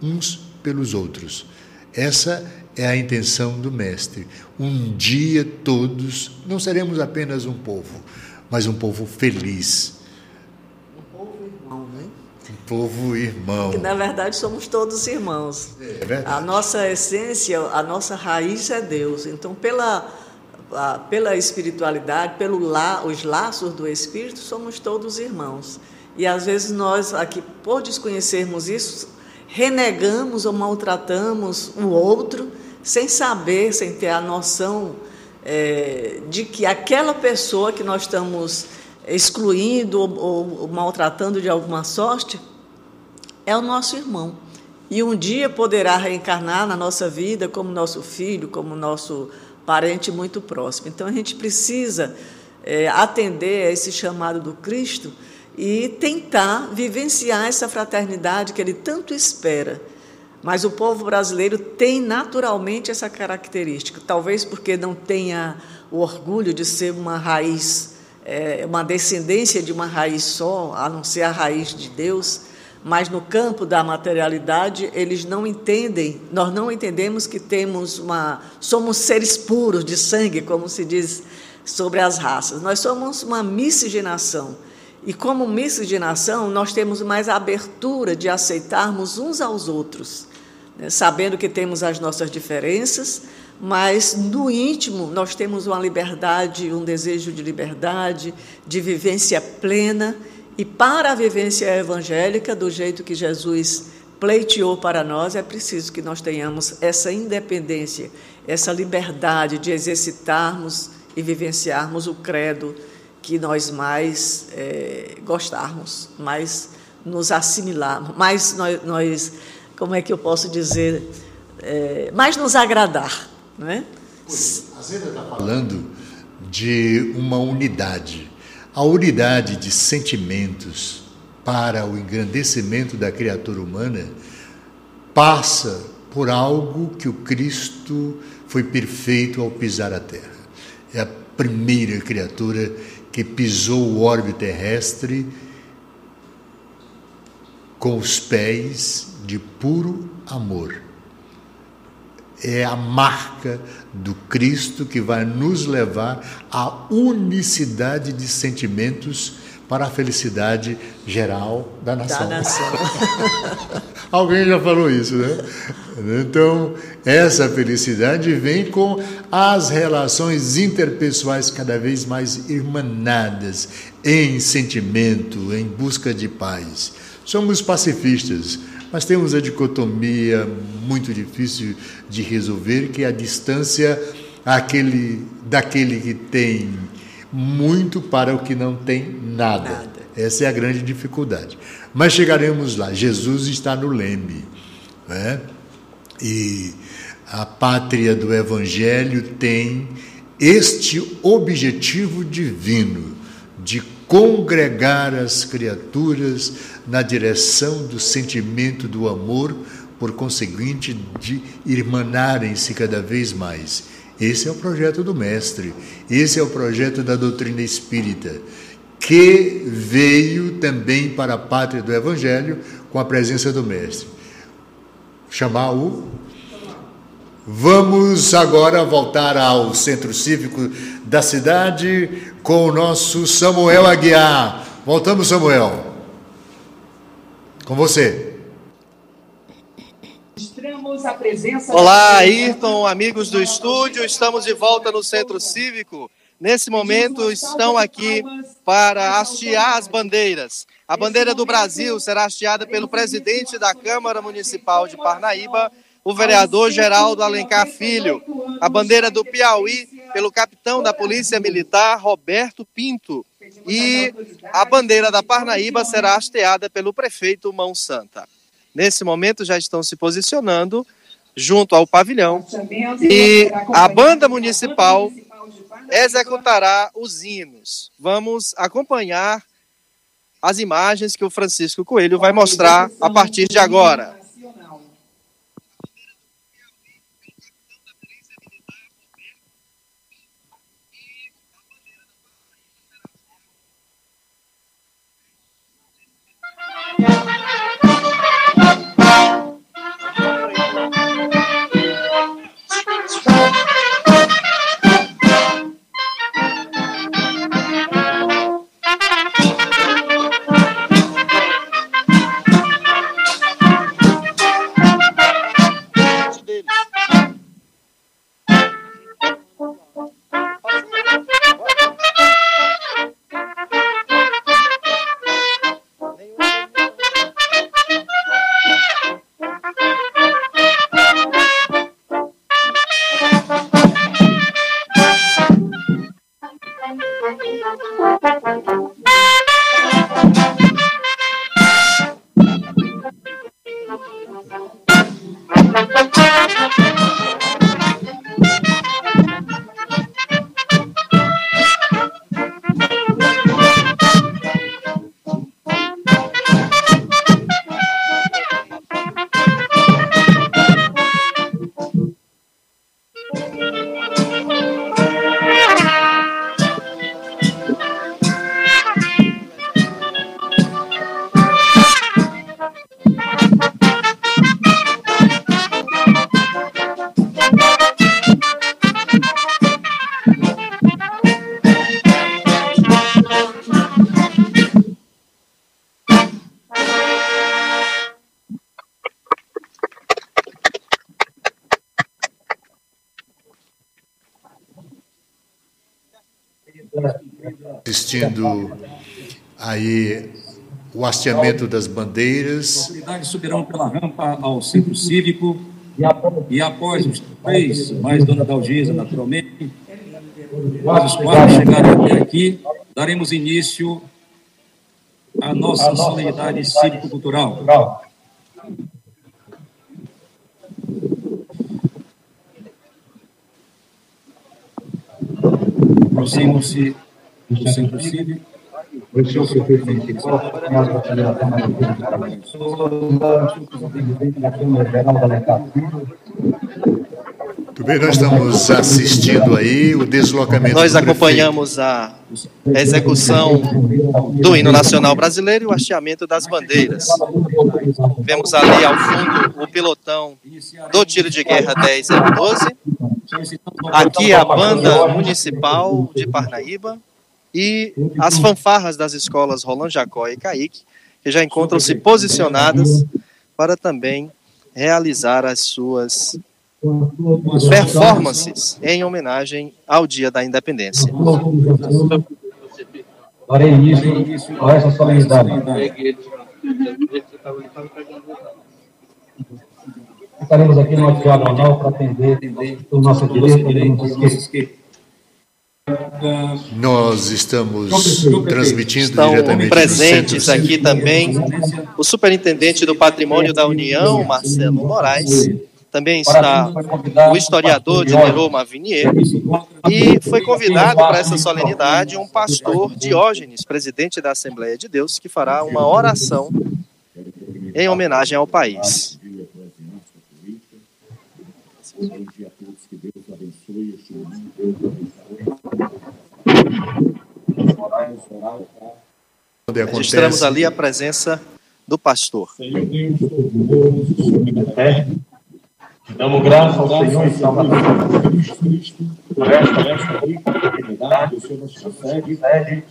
uns pelos outros. Essa é a intenção do Mestre. Um dia todos não seremos apenas um povo, mas um povo feliz. Um povo irmão, né? Um povo irmão. Que na verdade somos todos irmãos. É verdade. A nossa essência, a nossa raiz é Deus. Então, pela, pela espiritualidade, pelos la, laços do Espírito, somos todos irmãos. E às vezes nós, aqui, por desconhecermos isso, renegamos ou maltratamos o outro sem saber, sem ter a noção é, de que aquela pessoa que nós estamos excluindo ou, ou, maltratando de alguma sorte é o nosso irmão. E um dia poderá reencarnar na nossa vida como nosso filho, como nosso parente muito próximo. Então a gente precisa é, atender a esse chamado do Cristo e tentar vivenciar essa fraternidade que ele tanto espera. Mas o povo brasileiro tem naturalmente essa característica, talvez porque não tenha o orgulho de ser uma raiz, é, uma descendência de uma raiz só, a não ser a raiz de Deus mas no campo da materialidade eles não entendem, nós não entendemos que temos uma, somos seres puros de sangue, como se diz sobre as raças. Nós somos uma miscigenação. E como miscigenação, nós temos mais abertura de aceitarmos uns aos outros, né? sabendo que temos as nossas diferenças, mas no íntimo nós temos uma liberdade, um desejo de liberdade, de vivência plena e para a vivência evangélica, do jeito que Jesus pleiteou para nós, é preciso que nós tenhamos essa independência, essa liberdade de exercitarmos e vivenciarmos o credo que nós mais é, gostarmos, mais nos assimilarmos, mais nós, nós, como é que eu posso dizer, é, mais nos agradar. Não é? A Zena está falando de uma unidade a unidade de sentimentos para o engrandecimento da criatura humana passa por algo que o Cristo foi perfeito ao pisar a terra. É a primeira criatura que pisou o orbe terrestre com os pés de puro amor. É a marca do Cristo que vai nos levar à unicidade de sentimentos para a felicidade geral da nação. Da nação. (laughs) Alguém já falou isso, né? Então, essa felicidade vem com as relações interpessoais cada vez mais irmanadas em sentimento, em busca de paz. Somos pacifistas mas temos a dicotomia muito difícil de resolver, que é a distância aquele, daquele que tem muito para o que não tem nada. nada. Essa é a grande dificuldade. Mas chegaremos lá. Jesus está no leme. Né? E a pátria do Evangelho tem este objetivo divino de congregar as criaturas na direção do sentimento do amor, por conseguinte, de irmanarem-se cada vez mais. Esse é o projeto do Mestre, esse é o projeto da doutrina espírita, que veio também para a pátria do Evangelho com a presença do Mestre. Chamar o. Vamos agora voltar ao centro cívico da cidade com o nosso Samuel Aguiar. Voltamos, Samuel. Com você. Olá, Ayrton, amigos do estúdio. Estamos de volta no Centro Cívico. Nesse momento, estão aqui para hastear as bandeiras. A bandeira do Brasil será hasteada pelo presidente da Câmara Municipal de Parnaíba, o vereador Geraldo Alencar Filho. A bandeira do Piauí pelo capitão da Polícia Militar, Roberto Pinto. E a bandeira da Parnaíba será hasteada pelo prefeito Mão Santa. Nesse momento já estão se posicionando junto ao pavilhão e a banda municipal executará os hinos. Vamos acompanhar as imagens que o Francisco Coelho vai mostrar a partir de agora. Assistindo aí o hasteamento das bandeiras. As autoridades subirão pela rampa ao centro cívico e após os três, mais Dona Dalgisa, naturalmente, os quatro chegarem até aqui, daremos início à nossa solenidade cívico-cultural. Aproximam-se do centro cívico. Da Câmara Geral da Muito bem, nós estamos assistindo aí o deslocamento. Nós acompanhamos a execução do hino nacional brasileiro e o hasteamento das bandeiras. Vemos ali ao fundo o pilotão do tiro de guerra 10012. Aqui a banda municipal de Parnaíba e as fanfarras das escolas Roland Jacó e Caíque, que já encontram-se posicionadas para também realizar as suas performances em homenagem ao Dia da Independência. Darei início a essa solenidade. Estaremos aqui no diagonal para atender o nosso direito, nós estamos transmitindo Estão diretamente presentes aqui também o superintendente do Patrimônio da União, Marcelo Moraes. Também está o historiador Diderot Mavinier. E foi convidado para essa solenidade um pastor Diógenes, presidente da Assembleia de Deus, que fará uma oração em homenagem ao país. Que Deus abençoe este momento Registramos ali a presença do pastor. Senhor Deus Damos graças ao Senhor e Salvador Jesus Cristo por esta, esta rica oportunidade. O Senhor nos concede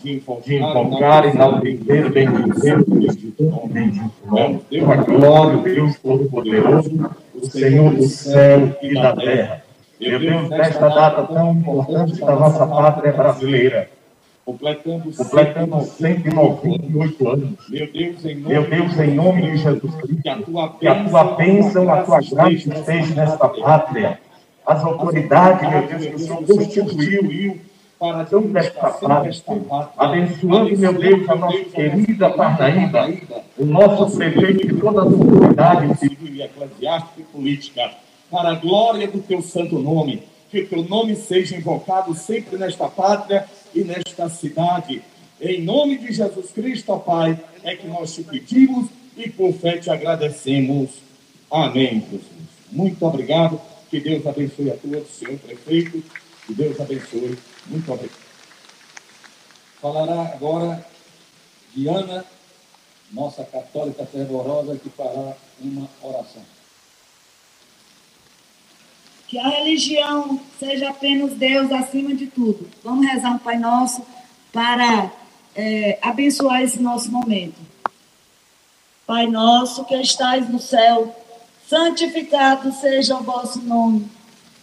de encontrar e enaltecer, bendizer o bendito nome. Deu a glória, Deus Todo-Poderoso, o Senhor do céu e da terra. Meu Deus, nesta data tão importante da nossa pátria brasileira, completando, completando 198 anos. Meu Deus, em nome, Meu Deus, em nome de Jesus Cristo, que a tua, que a tua bênção, a tua graça esteja nesta pátria. As autoridades, meu Deus, que o Senhor constituiu para tão desta pátria, abençoando, meu Deus, a nossa querida Parnaíba, o nosso prefeito e toda a autoridade civil eclesiástica e política, para a glória do teu santo nome, que teu nome seja invocado sempre nesta pátria e nesta cidade. Em nome de Jesus Cristo, Pai, é que nós te pedimos e por fé te agradecemos. Amém, Jesus. Muito obrigado. Que Deus abençoe a todos, senhor prefeito. Que Deus abençoe. Muito obrigado. Falará agora Diana, nossa católica fervorosa, que fará uma oração. Que a religião seja apenas Deus acima de tudo. Vamos rezar um Pai Nosso para é, abençoar esse nosso momento. Pai nosso que estais no céu, santificado seja o vosso nome.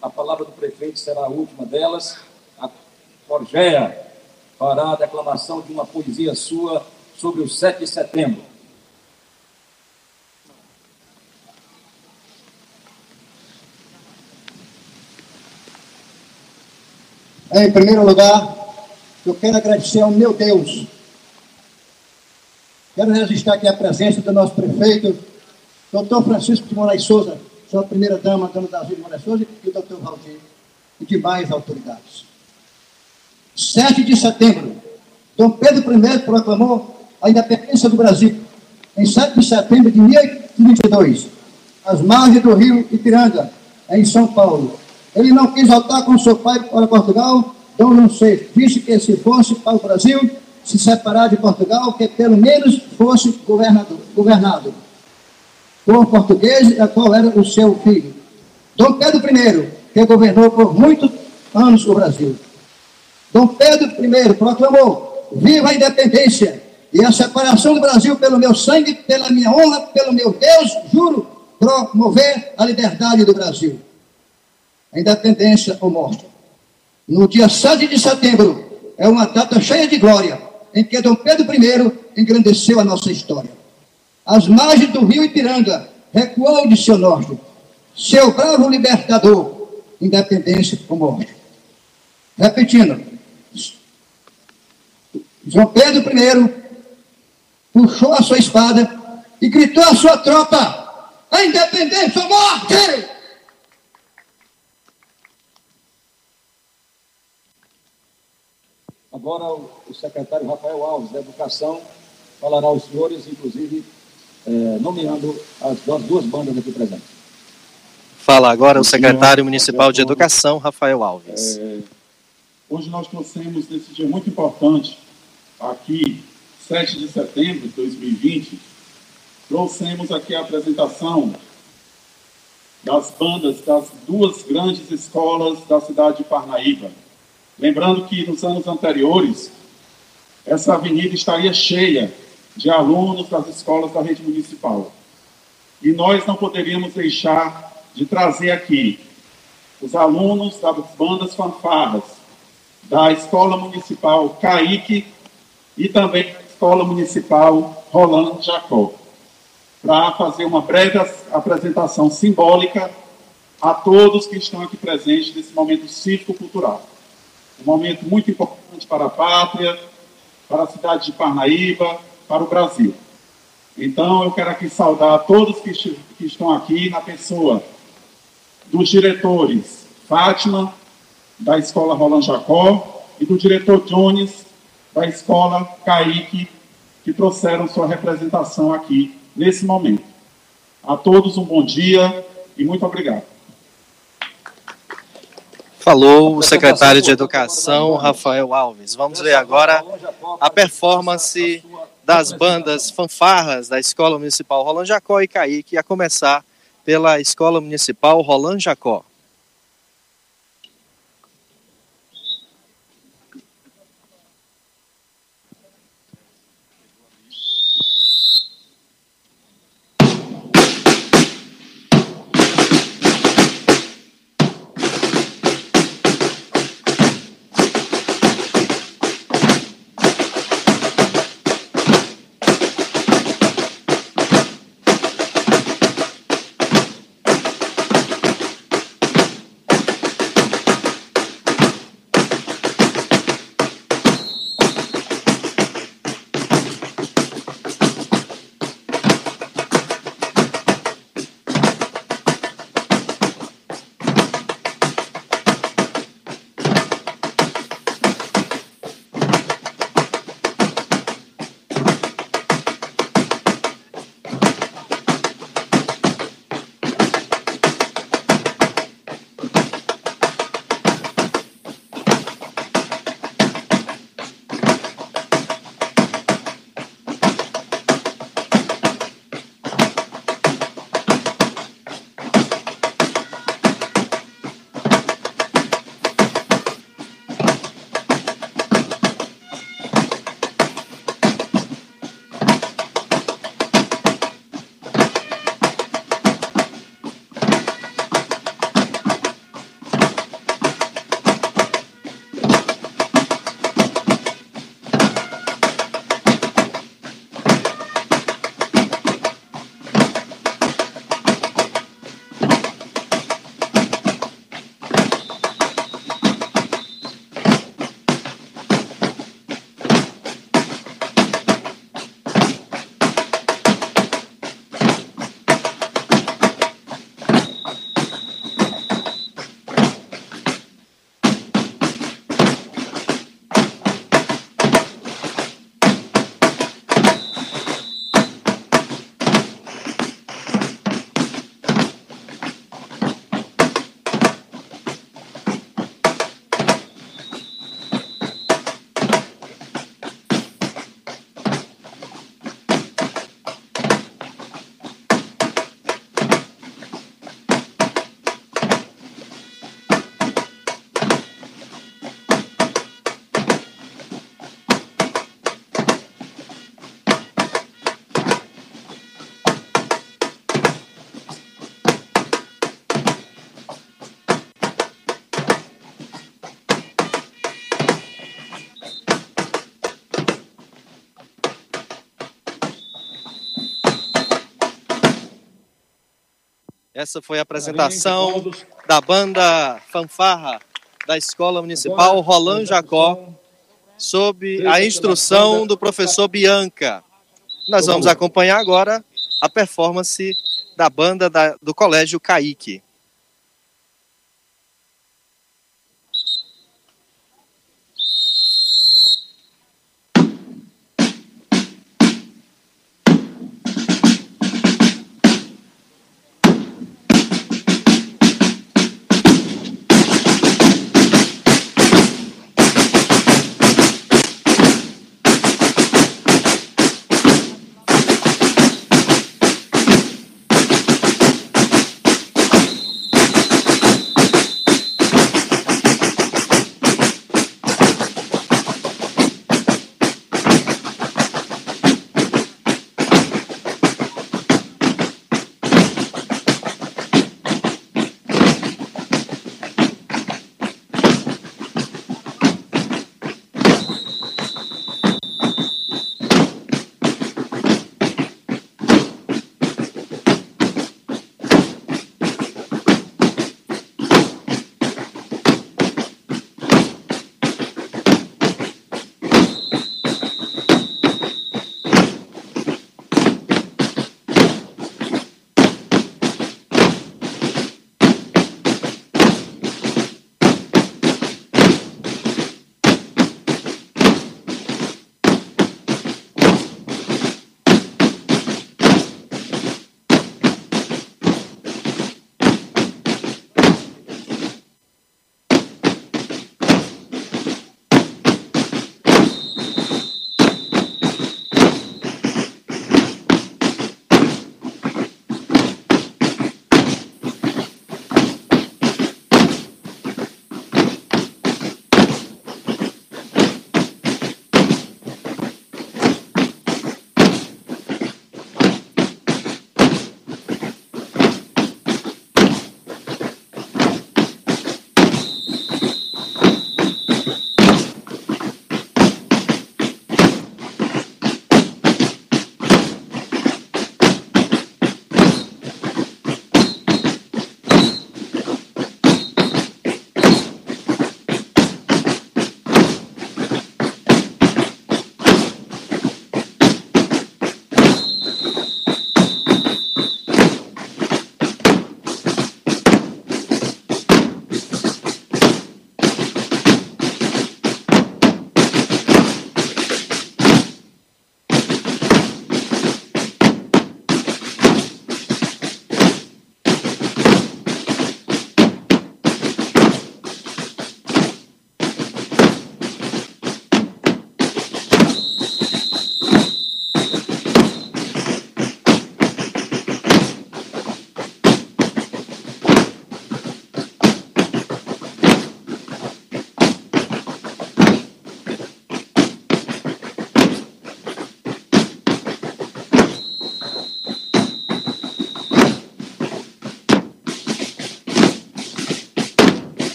A palavra do prefeito será a última delas. A Forgéia fará a declamação de uma poesia sua sobre o 7 de setembro. Em primeiro lugar, eu quero agradecer ao meu Deus. Quero registrar aqui a presença do nosso prefeito, doutor Francisco de Moraes Souza, sua primeira dama, dona Davi Moraes Souza, e o doutor Valdir, e demais autoridades. 7 de setembro, Dom Pedro I proclamou a independência do Brasil. Em 7 de setembro de 1822, às margens do rio Ipiranga, em São Paulo. Ele não quis voltar com seu pai para Portugal Dom João VI disse que se fosse para o Brasil se separar de Portugal, que pelo menos fosse governado por português, a qual era o seu filho. Dom Pedro I, que governou por muitos anos o Brasil. Dom Pedro I proclamou: Viva a independência e a separação do Brasil pelo meu sangue, pela minha honra, pelo meu Deus, juro promover a liberdade do Brasil. A independência ou morte. No dia 7 de setembro, é uma data cheia de glória, em que Dom Pedro I engrandeceu a nossa história. As margens do rio Ipiranga recuou de seu norte, seu bravo libertador, independência ou morte. Repetindo, João Pedro I puxou a sua espada e gritou à sua tropa: a independência ou morte! Agora o secretário Rafael Alves, da Educação, falará aos senhores, inclusive é, nomeando as duas bandas aqui presentes. Fala agora o secretário municipal de Educação, Rafael Alves. É, hoje nós trouxemos nesse dia muito importante, aqui, 7 de setembro de 2020, trouxemos aqui a apresentação das bandas das duas grandes escolas da cidade de Parnaíba. Lembrando que nos anos anteriores, essa avenida estaria cheia de alunos das escolas da rede municipal. E nós não poderíamos deixar de trazer aqui os alunos das bandas fanfarras da Escola Municipal Caíque e também da Escola Municipal Rolando Jacó, para fazer uma breve apresentação simbólica a todos que estão aqui presentes nesse momento cívico-cultural. Um momento muito importante para a pátria, para a cidade de Parnaíba, para o Brasil. Então, eu quero aqui saudar todos que, que estão aqui na pessoa dos diretores Fátima, da Escola Roland Jacó, e do diretor Jones, da Escola Caíque, que trouxeram sua representação aqui nesse momento. A todos um bom dia e muito obrigado. Falou o secretário de Educação, Rafael Alves. Vamos ver agora a performance das bandas fanfarras da Escola Municipal Roland Jacó e Caíque, a começar pela Escola Municipal Roland Jacó. Essa foi a apresentação da banda Fanfarra da Escola Municipal Roland Jacó, sob a instrução do professor Bianca. Nós vamos acompanhar agora a performance da banda da, do Colégio Caíque.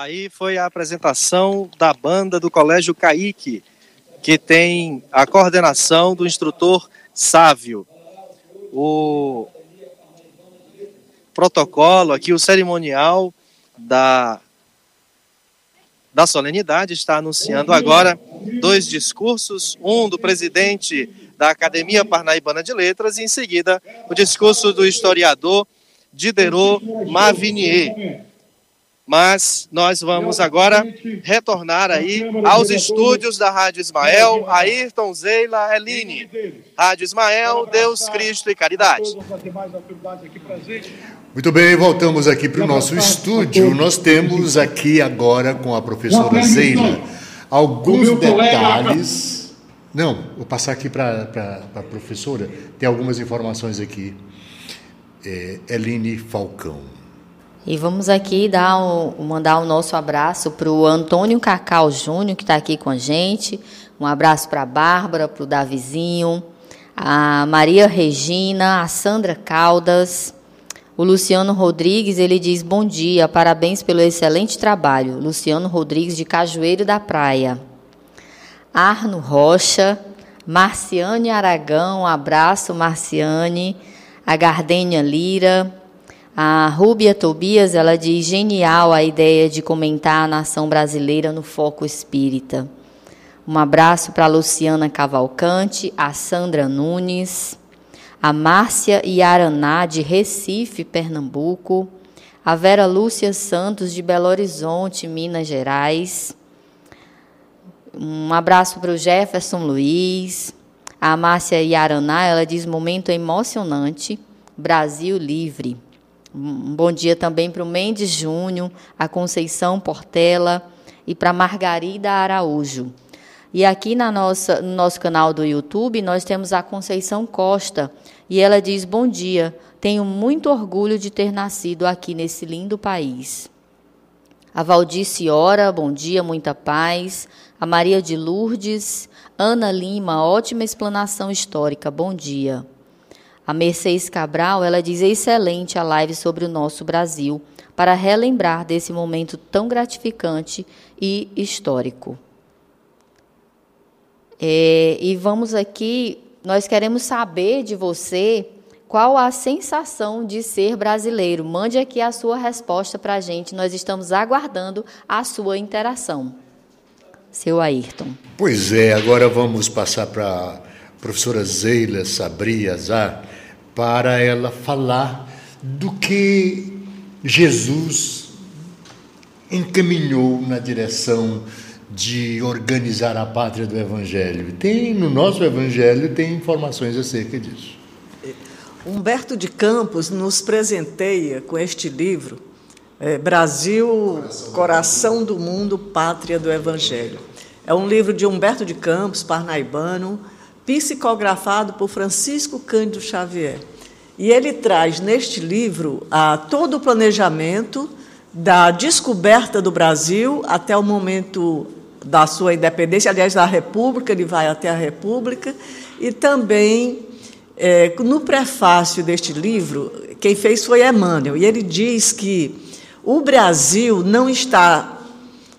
Aí foi a apresentação da banda do Colégio Caíque, que tem a coordenação do instrutor Sávio. O protocolo aqui, o cerimonial da, da solenidade está anunciando agora dois discursos, um do presidente da Academia Parnaibana de Letras e em seguida o discurso do historiador Diderot Mavinier. Mas nós vamos agora retornar aí aos estúdios da Rádio Ismael, Ayrton, Zeila, Eline. Rádio Ismael, Deus, Cristo e Caridade. Muito bem, voltamos aqui para o nosso estúdio. Nós temos aqui agora com a professora Zeila alguns detalhes. Não, vou passar aqui para a professora. Tem algumas informações aqui. É, Eline Falcão. E vamos aqui dar um, mandar o nosso abraço para o Antônio Cacau Júnior, que está aqui com a gente. Um abraço para a Bárbara, para o Davizinho, a Maria Regina, a Sandra Caldas, o Luciano Rodrigues, ele diz: Bom dia, parabéns pelo excelente trabalho. Luciano Rodrigues, de Cajueiro da Praia. Arno Rocha, Marciane Aragão, um abraço, Marciane. A Gardênia Lira. A Rúbia Tobias, ela diz: genial a ideia de comentar a nação brasileira no foco espírita. Um abraço para a Luciana Cavalcante, a Sandra Nunes a Márcia Iaraná, de Recife, Pernambuco, a Vera Lúcia Santos, de Belo Horizonte, Minas Gerais. Um abraço para o Jefferson Luiz. A Márcia Iaraná, ela diz momento emocionante, Brasil livre. Um bom dia também para o Mendes Júnior, a Conceição Portela e para Margarida Araújo. E aqui na nossa, no nosso canal do YouTube, nós temos a Conceição Costa. E ela diz: Bom dia, tenho muito orgulho de ter nascido aqui nesse lindo país. A Valdice Ora, bom dia, muita paz. A Maria de Lourdes, Ana Lima, ótima explanação histórica, bom dia. A Mercedes Cabral, ela diz excelente a live sobre o nosso Brasil, para relembrar desse momento tão gratificante e histórico. É, e vamos aqui, nós queremos saber de você qual a sensação de ser brasileiro. Mande aqui a sua resposta para a gente. Nós estamos aguardando a sua interação. Seu Ayrton. Pois é, agora vamos passar para a professora Zeila Sabri Azar para ela falar do que Jesus encaminhou na direção de organizar a pátria do Evangelho. Tem no nosso Evangelho tem informações acerca disso. Humberto de Campos nos presenteia com este livro é, Brasil, Coração, Coração do Mundo, Pátria do Evangelho. É um livro de Humberto de Campos, parnaibano, psicografado por Francisco Cândido Xavier. E ele traz neste livro a todo o planejamento da descoberta do Brasil até o momento da sua independência, aliás, da República, ele vai até a República, e também, é, no prefácio deste livro, quem fez foi Emmanuel, e ele diz que o Brasil não está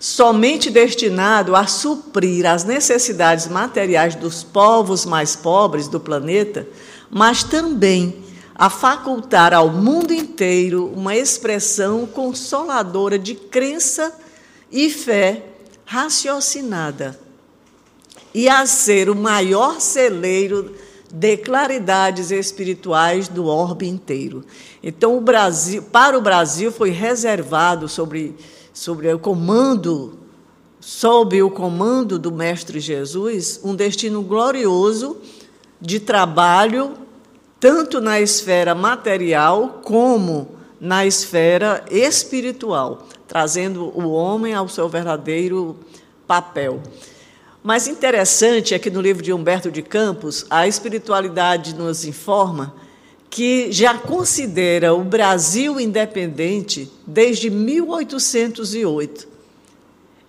somente destinado a suprir as necessidades materiais dos povos mais pobres do planeta, mas também a facultar ao mundo inteiro uma expressão consoladora de crença e fé raciocinada e a ser o maior celeiro de claridades espirituais do orbe inteiro. Então, o Brasil, para o Brasil foi reservado sobre, sobre o comando, sob o comando do Mestre Jesus, um destino glorioso de trabalho, tanto na esfera material como na esfera espiritual trazendo o homem ao seu verdadeiro papel. Mas interessante é que no livro de Humberto de Campos, a espiritualidade nos informa que já considera o Brasil independente desde 1808.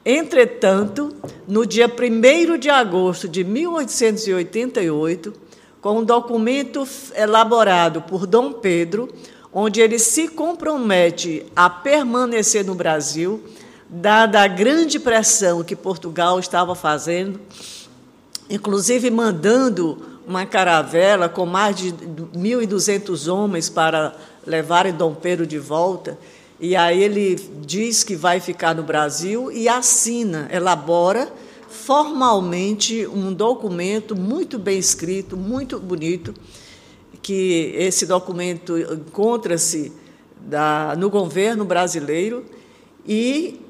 Entretanto, no dia 1 de agosto de 1888, com um documento elaborado por Dom Pedro, onde ele se compromete a permanecer no Brasil, dada a grande pressão que Portugal estava fazendo, inclusive mandando uma caravela com mais de 1.200 homens para levarem Dom Pedro de volta. E aí ele diz que vai ficar no Brasil e assina, elabora formalmente um documento muito bem escrito, muito bonito, que esse documento encontra-se no governo brasileiro e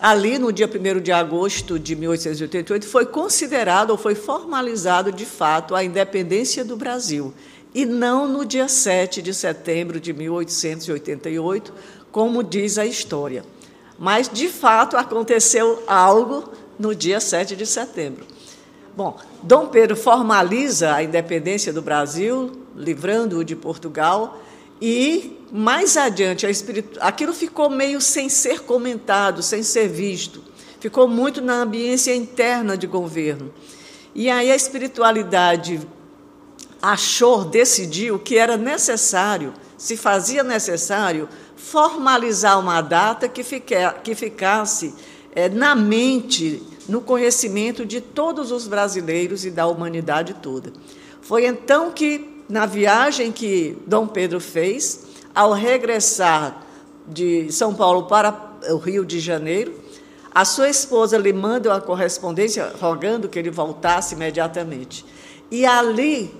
ali no dia 1 de agosto de 1888 foi considerado ou foi formalizado de fato a independência do Brasil e não no dia 7 de setembro de 1888, como diz a história. Mas de fato aconteceu algo no dia 7 de setembro. Bom, Dom Pedro formaliza a independência do Brasil, livrando-o de Portugal, e mais adiante, espiritu... aquilo ficou meio sem ser comentado, sem ser visto, ficou muito na ambiência interna de governo. E aí a espiritualidade achou, decidiu que era necessário, se fazia necessário, formalizar uma data que, fique, que ficasse é, na mente, no conhecimento de todos os brasileiros e da humanidade toda. Foi então que, na viagem que Dom Pedro fez, ao regressar de São Paulo para o Rio de Janeiro, a sua esposa lhe manda uma correspondência rogando que ele voltasse imediatamente. E ali,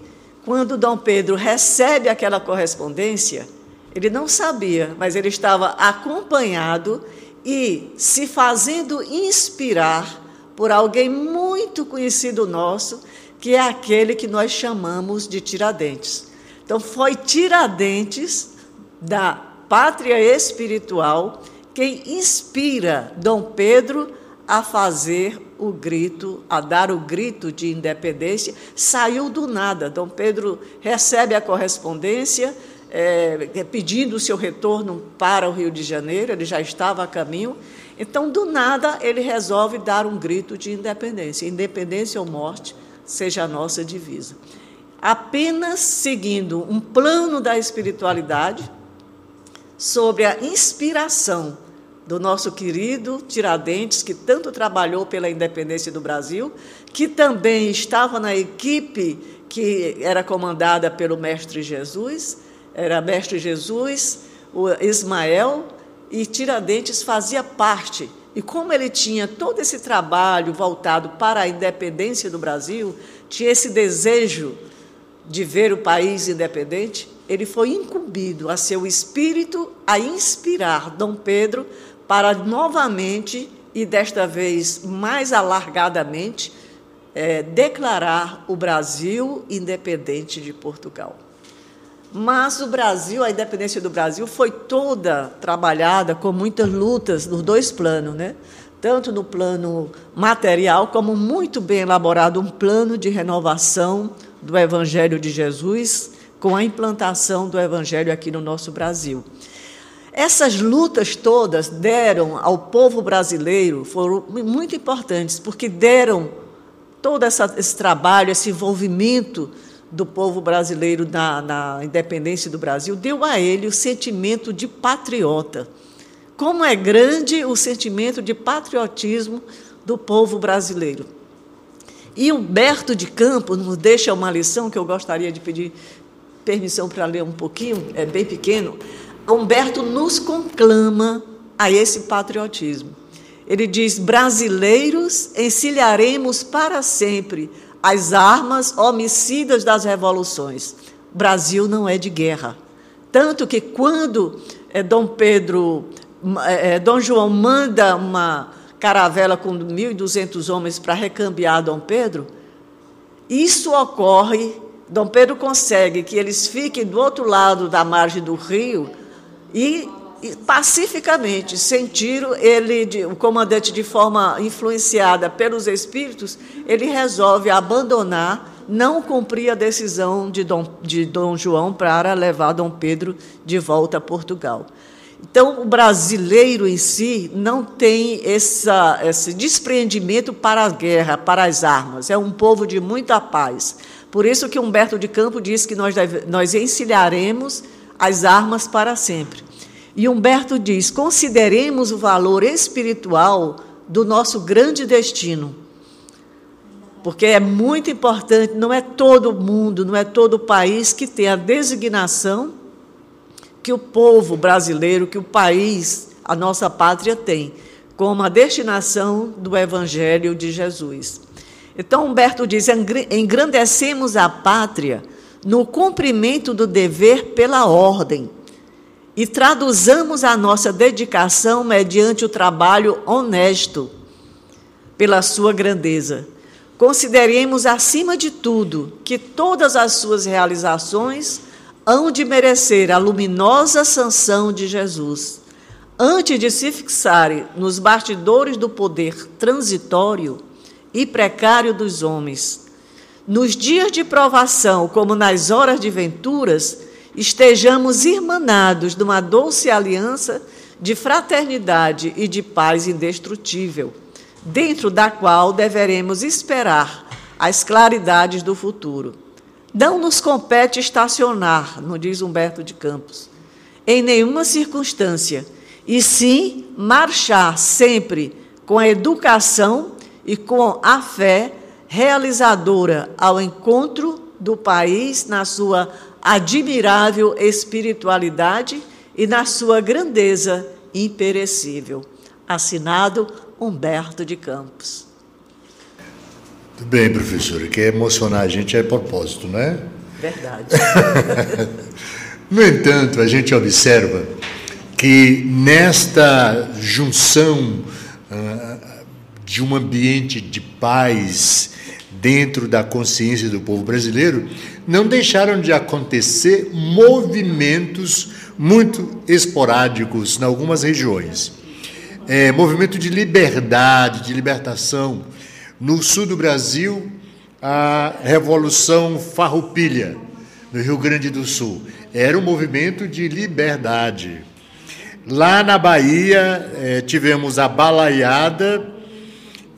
quando Dom Pedro recebe aquela correspondência, ele não sabia, mas ele estava acompanhado e se fazendo inspirar por alguém muito conhecido nosso, que é aquele que nós chamamos de Tiradentes. Então, foi Tiradentes da pátria espiritual quem inspira Dom Pedro a fazer o grito, a dar o grito de independência, saiu do nada. Dom Pedro recebe a correspondência é, pedindo o seu retorno para o Rio de Janeiro, ele já estava a caminho. Então, do nada, ele resolve dar um grito de independência. Independência ou morte seja a nossa divisa. Apenas seguindo um plano da espiritualidade sobre a inspiração do nosso querido Tiradentes, que tanto trabalhou pela independência do Brasil, que também estava na equipe que era comandada pelo Mestre Jesus, era Mestre Jesus, o Ismael, e Tiradentes fazia parte. E como ele tinha todo esse trabalho voltado para a independência do Brasil, tinha esse desejo de ver o país independente, ele foi incumbido a seu espírito a inspirar Dom Pedro para novamente e desta vez mais alargadamente é, declarar o Brasil independente de Portugal. Mas o Brasil, a independência do Brasil foi toda trabalhada com muitas lutas nos dois planos, né? tanto no plano material, como muito bem elaborado um plano de renovação do Evangelho de Jesus, com a implantação do Evangelho aqui no nosso Brasil. Essas lutas todas deram ao povo brasileiro, foram muito importantes, porque deram todo essa, esse trabalho, esse envolvimento do povo brasileiro na, na independência do Brasil, deu a ele o sentimento de patriota. Como é grande o sentimento de patriotismo do povo brasileiro. E Humberto de Campos nos deixa uma lição que eu gostaria de pedir permissão para ler um pouquinho, é bem pequeno. Humberto nos conclama a esse patriotismo. Ele diz: brasileiros, encilharemos para sempre as armas homicidas das revoluções. Brasil não é de guerra. Tanto que quando é, Dom Pedro, é, Dom João manda uma caravela com 1.200 homens para recambiar Dom Pedro, isso ocorre. Dom Pedro consegue que eles fiquem do outro lado da margem do rio e pacificamente, sem tiro, ele, o comandante, de forma influenciada pelos espíritos, ele resolve abandonar, não cumprir a decisão de Dom, de Dom João para levar Dom Pedro de volta a Portugal. Então, o brasileiro em si não tem essa, esse despreendimento para a guerra, para as armas. É um povo de muita paz. Por isso que Humberto de Campos diz que nós, deve, nós encilharemos as armas para sempre. E Humberto diz: consideremos o valor espiritual do nosso grande destino. Porque é muito importante, não é todo mundo, não é todo país que tem a designação que o povo brasileiro, que o país, a nossa pátria tem, como a destinação do Evangelho de Jesus. Então, Humberto diz: engrandecemos a pátria no cumprimento do dever pela ordem e traduzamos a nossa dedicação mediante o trabalho honesto pela sua grandeza. Consideremos, acima de tudo, que todas as suas realizações hão de merecer a luminosa sanção de Jesus. antes de se fixarem nos bastidores do poder transitório e precário dos homens, nos dias de provação, como nas horas de venturas, estejamos irmanados numa doce aliança de fraternidade e de paz indestrutível, dentro da qual deveremos esperar as claridades do futuro. Não nos compete estacionar, não diz Humberto de Campos, em nenhuma circunstância, e sim marchar sempre com a educação e com a fé realizadora ao encontro do país na sua admirável espiritualidade e na sua grandeza imperecível. Assinado Humberto de Campos. Muito bem, professora. Quer emocionar a gente é propósito, não é? Verdade. (laughs) no entanto, a gente observa que nesta junção uh, de um ambiente de paz dentro da consciência do povo brasileiro, não deixaram de acontecer movimentos muito esporádicos em algumas regiões. É, movimento de liberdade, de libertação. No sul do Brasil, a Revolução Farroupilha, no Rio Grande do Sul. Era um movimento de liberdade. Lá na Bahia, é, tivemos a balaiada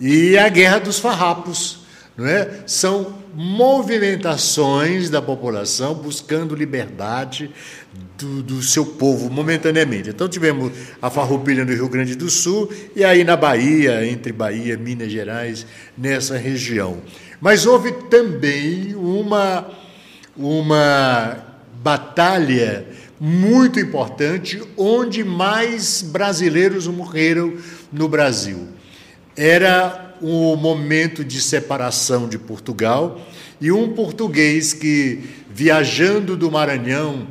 e a Guerra dos Farrapos. Não é? São movimentações da população buscando liberdade do, do, seu povo momentaneamente. Então tivemos a farroupilha no Rio Grande do Sul e aí na Bahia, entre Bahia, Minas Gerais, nessa região. Mas houve também uma, uma batalha muito importante onde mais brasileiros morreram no Brasil. Era o momento de separação de Portugal e um português que, viajando do Maranhão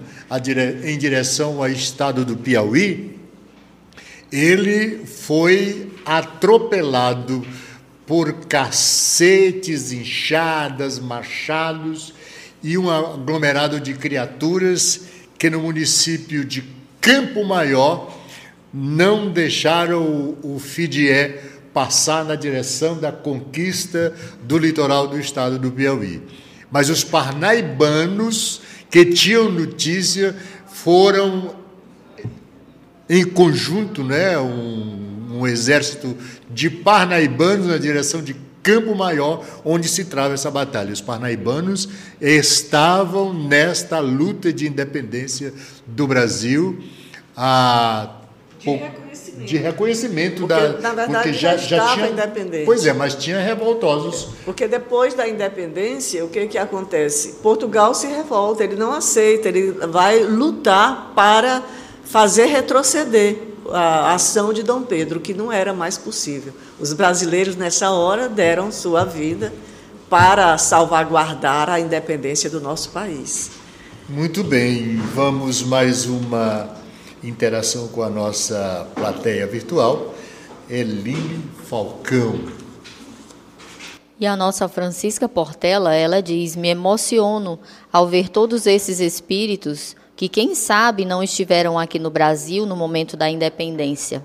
em direção ao estado do Piauí, ele foi atropelado por cacetes, enxadas, machados e um aglomerado de criaturas que no município de Campo Maior não deixaram o, o Fidié passar na direção da conquista do litoral do estado do Piauí. Mas os parnaibanos que tinham notícia foram em conjunto, né, um, um exército de parnaibanos na direção de Campo Maior, onde se trava essa batalha. Os parnaibanos estavam nesta luta de independência do Brasil há de reconhecimento porque, da na verdade porque já, já, tinha independente. Pois é, mas tinha revoltosos. Porque depois da independência, o que que acontece? Portugal se revolta, ele não aceita, ele vai lutar para fazer retroceder a ação de Dom Pedro, que não era mais possível. Os brasileiros nessa hora deram sua vida para salvaguardar a independência do nosso país. Muito bem, vamos mais uma interação com a nossa plateia virtual, Eline Falcão. E a nossa Francisca Portela, ela diz: Me emociono ao ver todos esses espíritos que, quem sabe, não estiveram aqui no Brasil no momento da independência.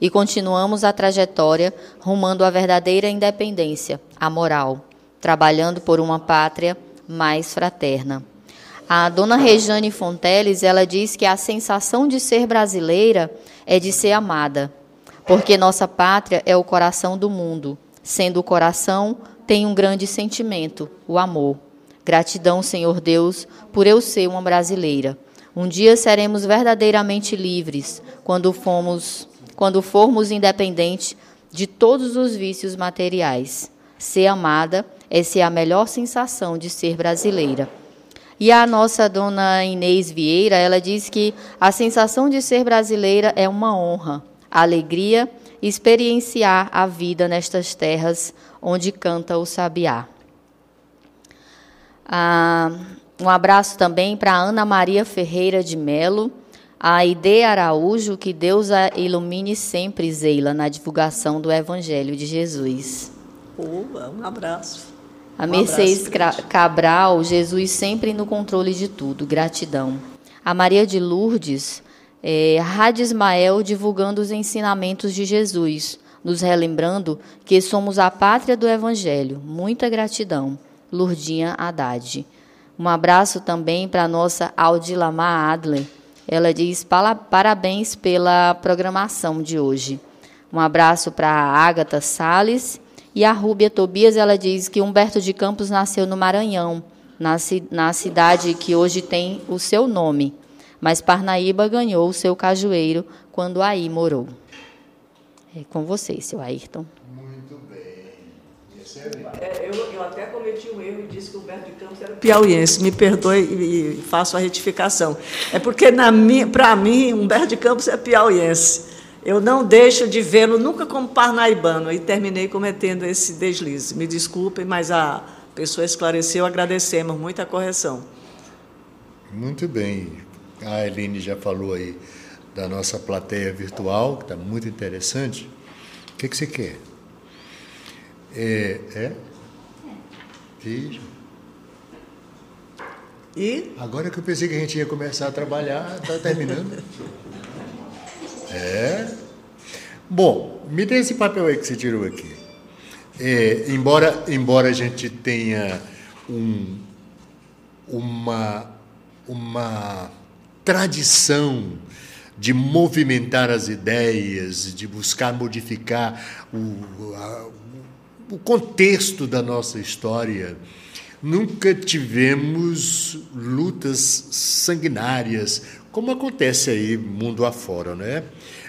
E continuamos a trajetória rumando à verdadeira independência, a moral, trabalhando por uma pátria mais fraterna. A dona Rejane Fonteles, ela diz que a sensação de ser brasileira é de ser amada, porque nossa pátria é o coração do mundo. Sendo o coração, tem um grande sentimento, o amor. Gratidão, Senhor Deus, por eu ser uma brasileira. Um dia seremos verdadeiramente livres quando fomos, quando formos independentes de todos os vícios materiais. Ser amada, é a melhor sensação de ser brasileira. E a nossa dona Inês Vieira, ela diz que a sensação de ser brasileira é uma honra, alegria experienciar a vida nestas terras onde canta o sabiá. Ah, um abraço também para Ana Maria Ferreira de Melo, a Ide Araújo, que Deus a ilumine sempre, Zeila, na divulgação do Evangelho de Jesus. um abraço. A Mercedes Cabral, Jesus sempre no controle de tudo. Gratidão. A Maria de Lourdes, É, Rádio Ismael divulgando os ensinamentos de Jesus, nos relembrando que somos a pátria do Evangelho. Muita gratidão. Lurdinha Haddad. Um abraço também para a nossa Aldilama Adler. Ela diz parabéns pela programação de hoje. Um abraço para a Ágata Sales e a Rúbia Tobias. Ela diz que Humberto de Campos nasceu no Maranhão, na, na cidade que hoje tem o seu nome. Mas Parnaíba ganhou o seu cajueiro quando aí morou. É com vocês, seu Ayrton. É, eu, eu, até cometi um erro e disse que o Humberto de Campos era piauiense. Me perdoe e, faço a retificação. É porque, para mim, Humberto de Campos é piauiense. Eu não deixo de vê-lo nunca como parnaibano e terminei cometendo esse deslize. Me desculpem, mas a pessoa esclareceu, agradecemos muito a correção. Muito bem. A Eline já falou aí da nossa plateia virtual, que está muito interessante. O que, que você quer? É? é? Isso. E? Agora que eu pensei que a gente ia começar a trabalhar, está terminando. (laughs) É. Bom, me dê esse papel aí que você tirou aqui. É, embora, embora a gente tenha um, uma, uma tradição de movimentar as ideias, de buscar modificar o, a, o contexto da nossa história, nunca tivemos lutas sanguinárias, como acontece aí mundo afora, né?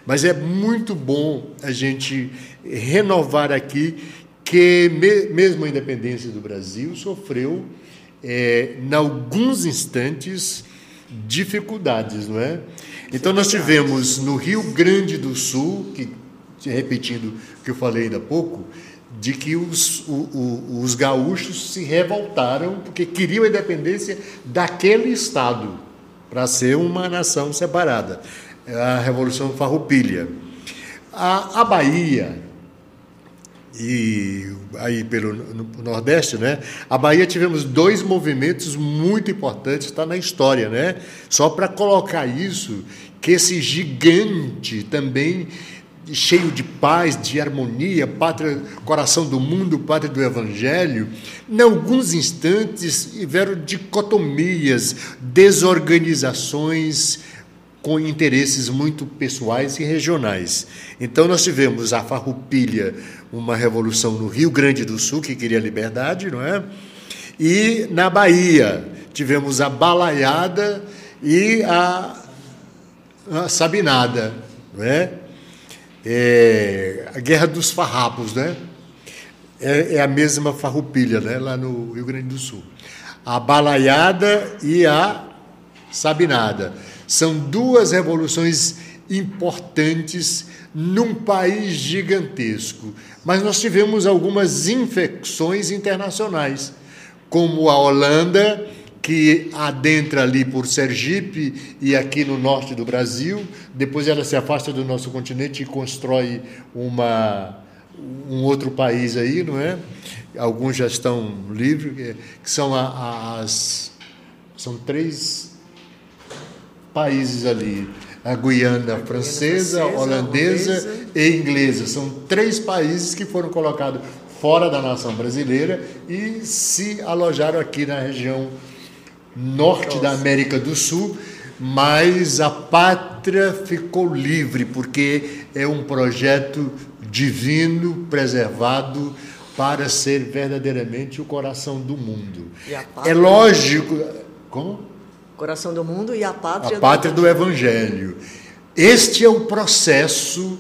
Mas é muito bom a gente renovar aqui que mesmo a independência do Brasil sofreu, é, em alguns instantes, dificuldades, não é? Então nós tivemos no Rio Grande do Sul, que repetindo o que eu falei ainda há pouco, de que os, o, o, os gaúchos se revoltaram porque queriam a independência daquele Estado para ser uma nação separada. A Revolução Farroupilha. A, a Bahia, e aí pelo no Nordeste, né? A Bahia tivemos dois movimentos muito importantes, está na história, né? Só para colocar isso, que esse gigante também cheio de paz, de harmonia, pátria, coração do mundo, pátria do evangelho, em alguns instantes tiveram dicotomias, desorganizações com interesses muito pessoais e regionais. Então nós tivemos a Farroupilha, uma revolução no Rio Grande do Sul que queria liberdade, não é? E na Bahia tivemos a Balaiada e a, a Sabinada, não é? É, a Guerra dos Farrapos, né? É, é, a mesma farroupilha, né? Lá no Rio Grande do Sul. A Balaiada e a Sabinada. São duas revoluções importantes num país gigantesco. Mas nós tivemos algumas infecções internacionais, como a Holanda que adentra ali por Sergipe e aqui no norte do Brasil, depois ela se afasta do nosso continente e constrói uma, um outro país aí, não é? Alguns já estão livres, que são as são três países ali, a Guiana francesa, francesa holandesa, holandesa e inglesa. São três países que foram colocados fora da nação brasileira e se alojaram aqui na região norte da América do Sul, mas a pátria ficou livre, porque é um projeto divino, preservado, para ser verdadeiramente o coração do mundo. É lógico. Como? Coração do mundo e a pátria, a pátria do, do Evangelho. Este é o processo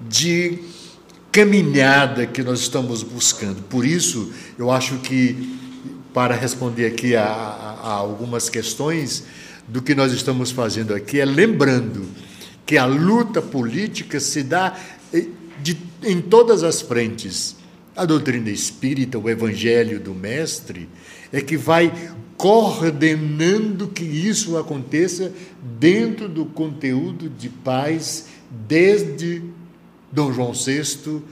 de caminhada que nós estamos buscando. Por isso, eu acho que para responder aqui a, a, algumas questões do que nós estamos fazendo aqui, é lembrando que a luta política se dá de, em todas as frentes. A doutrina espírita, o evangelho do Mestre, é que vai coordenando que isso aconteça dentro do conteúdo de paz, desde Dom João VI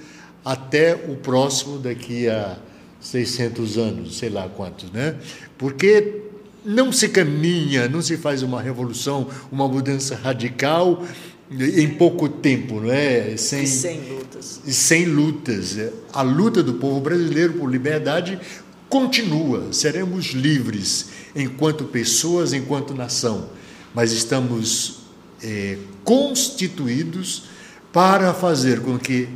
até o próximo daqui a 600 anos, sei lá quantos, né? Porque não se caminha, não se faz uma revolução, uma mudança radical em pouco tempo, não é? Sem, e sem lutas. E sem lutas. A luta do povo brasileiro por liberdade continua. Seremos livres enquanto pessoas, enquanto nação, mas estamos é, constituídos para fazer com que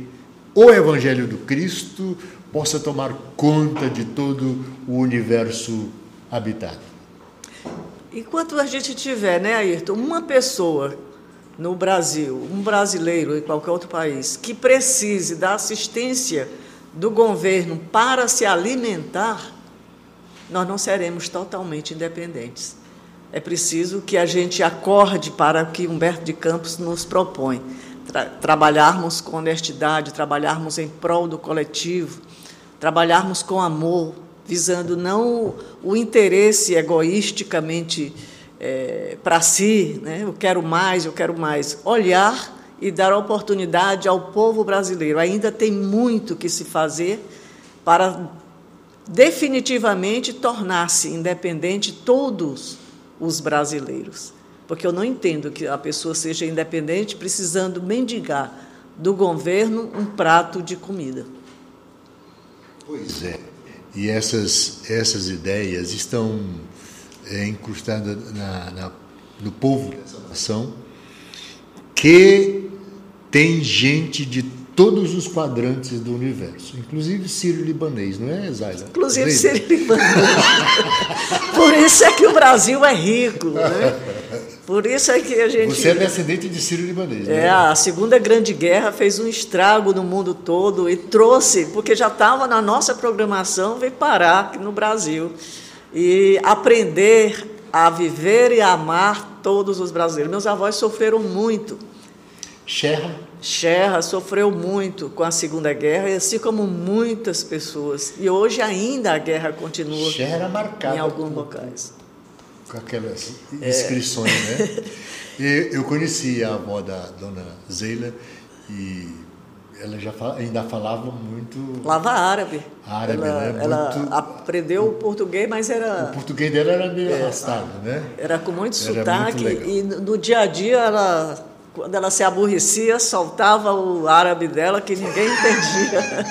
o Evangelho do Cristo possa tomar conta de todo o universo habitado. Enquanto a gente tiver, né, Ayrton, uma pessoa no Brasil, um brasileiro em qualquer outro país, que precise da assistência do governo para se alimentar, nós não seremos totalmente independentes. É preciso que a gente acorde para o que Humberto de Campos nos propõe. Tra trabalharmos com honestidade, trabalharmos em prol do coletivo, trabalharmos com amor, visando não o interesse egoisticamente é, para si, né? eu quero mais, eu quero mais. Olhar e dar oportunidade ao povo brasileiro. Ainda tem muito que se fazer para definitivamente tornar-se independente todos os brasileiros. Porque eu não entendo que a pessoa seja independente precisando mendigar do governo um prato de comida. Pois é. E essas, essas ideias estão é, incrustadas na, na, no povo dessa nação, que tem gente de todos os quadrantes do universo, inclusive sírio-libanês, não é, Zaila? Inclusive sírio-libanês. (laughs) Por isso é que o Brasil é rico, né? (laughs) Por isso é que a gente. Você é descendente de sírio-libanês, né? É, a Segunda Grande Guerra fez um estrago no mundo todo e trouxe, porque já estava na nossa programação, veio parar aqui no Brasil. E aprender a viver e a amar todos os brasileiros. Meus avós sofreram muito. Xerra Xerra sofreu muito com a Segunda Guerra, assim como muitas pessoas. E hoje ainda a guerra continua Xerra marcada em alguns locais. Com aquelas inscrições, é. né? (laughs) E eu conheci a avó da dona Zeila e ela já fala, ainda falava muito. Falava árabe. Árabe, ela, né? Ela muito... aprendeu o português, mas era. O português dela era meio é, arrastado, né? Era com muito era sotaque. Muito e no dia a dia ela quando ela se aborrecia, soltava o árabe dela que ninguém entendia.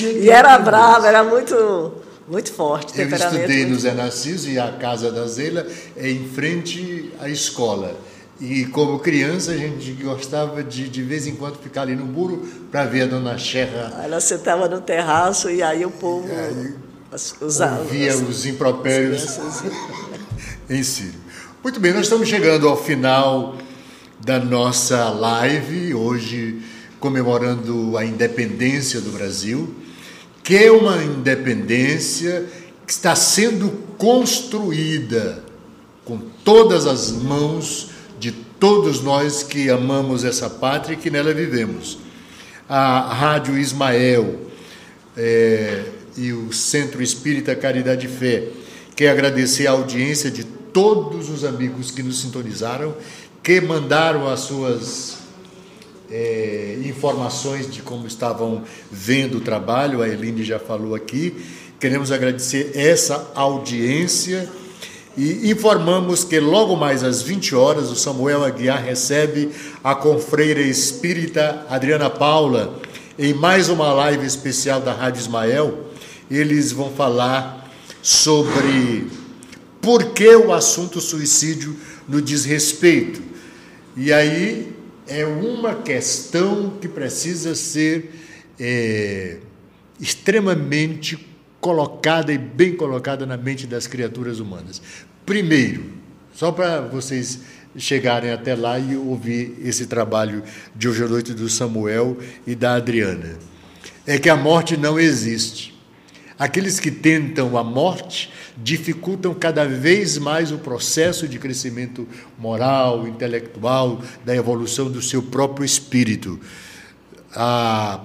(laughs) e era brava, era muito, muito forte. Eu estudei no Zé Narciso e a casa da Zela é em frente à escola. E como criança a gente gostava de de vez em quando ficar ali no muro para ver a dona Xerra. Ela sentava no terraço e aí o povo aí, usava, ouvia os impropérios (laughs) em Sírio. Muito bem, nós estamos chegando ao final da nossa live, hoje comemorando a independência do Brasil, que é uma independência que está sendo construída com todas as mãos de todos nós que amamos essa pátria e que nela vivemos. A Rádio Ismael é, e o Centro Espírita Caridade e Fé quer agradecer a audiência de todos os amigos que nos sintonizaram, que mandaram as suas é, informações de como estavam vendo o trabalho, a Eline já falou aqui. Queremos agradecer essa audiência e informamos que logo mais às 20 horas o Samuel Aguiar recebe a confreira espírita Adriana Paula em mais uma live especial da Rádio Ismael. Eles vão falar sobre por que o assunto suicídio no diz respeito. E aí é uma questão que precisa ser é, extremamente colocada e bem colocada na mente das criaturas humanas. Primeiro, só para vocês chegarem até lá e ouvir esse trabalho de hoje à noite do Samuel e da Adriana, é que a morte não existe. Aqueles que tentam a morte dificultam cada vez mais o processo de crescimento moral, intelectual, da evolução do seu próprio espírito. A,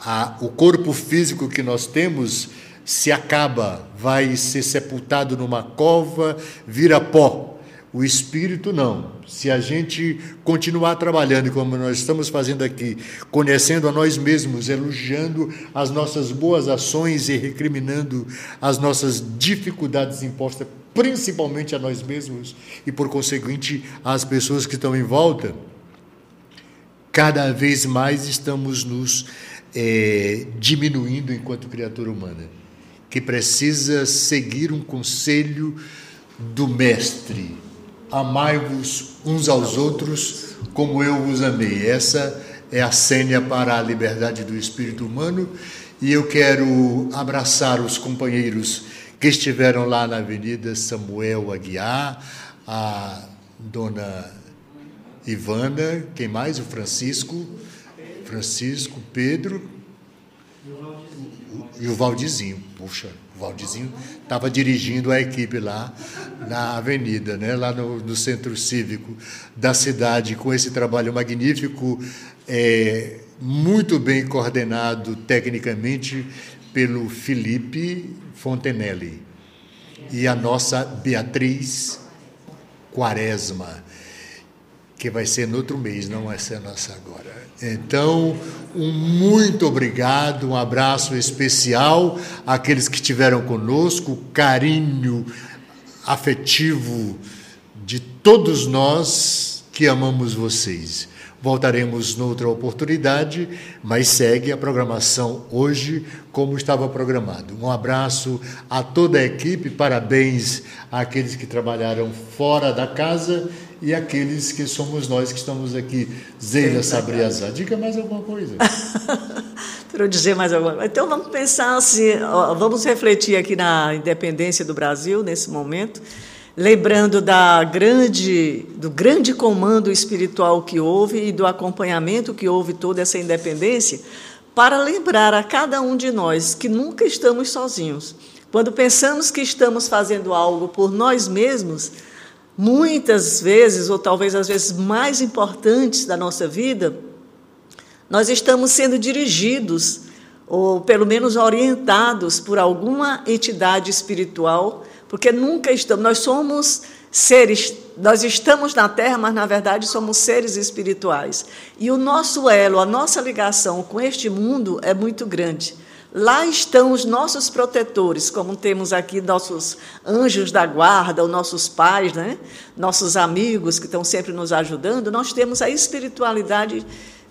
a, o corpo físico que nós temos se acaba, vai ser sepultado numa cova, vira pó. O espírito não. Se a gente continuar trabalhando como nós estamos fazendo aqui, conhecendo a nós mesmos, elogiando as nossas boas ações e recriminando as nossas dificuldades impostas principalmente a nós mesmos e por conseguinte às pessoas que estão em volta, cada vez mais estamos nos é, diminuindo enquanto criatura humana, que precisa seguir um conselho do Mestre Amai-vos uns aos outros como eu vos amei. Essa é a sênia para a liberdade do espírito humano e eu quero abraçar os companheiros que estiveram lá na Avenida Samuel Aguiar, a dona Ivana, quem mais? O Francisco, Francisco, Pedro e o Valdizinho. Puxa, Valdizinho estava dirigindo a equipe lá na avenida, né, lá no, no, centro cívico da cidade, com esse trabalho magnífico, é, muito bem coordenado tecnicamente pelo Felipe Fontenelle e a nossa Beatriz Quaresma, que vai ser no outro mês, não vai ser nossa agora. Então, um muito obrigado, um abraço especial àqueles que estiveram conosco, carinho afetivo de todos nós que amamos vocês. Voltaremos noutra oportunidade, mas segue a programação hoje como estava programado. Um abraço a toda a equipe, parabéns àqueles que trabalharam fora da casa e aqueles que somos nós que estamos aqui. Zeila Sabriazá, diga mais alguma coisa. (laughs) Para eu dizer mais alguma coisa. Então vamos pensar assim, vamos refletir aqui na independência do Brasil nesse momento lembrando da grande, do grande comando espiritual que houve e do acompanhamento que houve toda essa independência, para lembrar a cada um de nós que nunca estamos sozinhos. Quando pensamos que estamos fazendo algo por nós mesmos, muitas vezes, ou talvez as vezes mais importantes da nossa vida, nós estamos sendo dirigidos, ou pelo menos orientados por alguma entidade espiritual porque nunca estamos, nós somos seres, nós estamos na Terra, mas na verdade somos seres espirituais. E o nosso elo, a nossa ligação com este mundo é muito grande. Lá estão os nossos protetores, como temos aqui nossos anjos da guarda, os nossos pais, né? nossos amigos que estão sempre nos ajudando. Nós temos a espiritualidade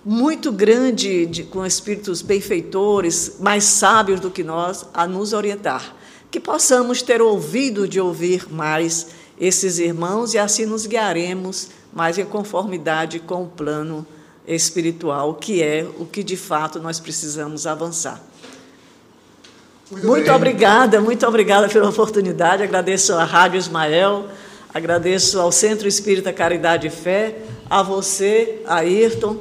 muito grande, de, com espíritos benfeitores, mais sábios do que nós, a nos orientar que possamos ter ouvido de ouvir mais esses irmãos e assim nos guiaremos mais em conformidade com o plano espiritual, que é o que de fato nós precisamos avançar. Muito, muito obrigada, muito obrigada pela oportunidade. Agradeço à Rádio Ismael, agradeço ao Centro Espírita Caridade e Fé, a você, a Ayrton,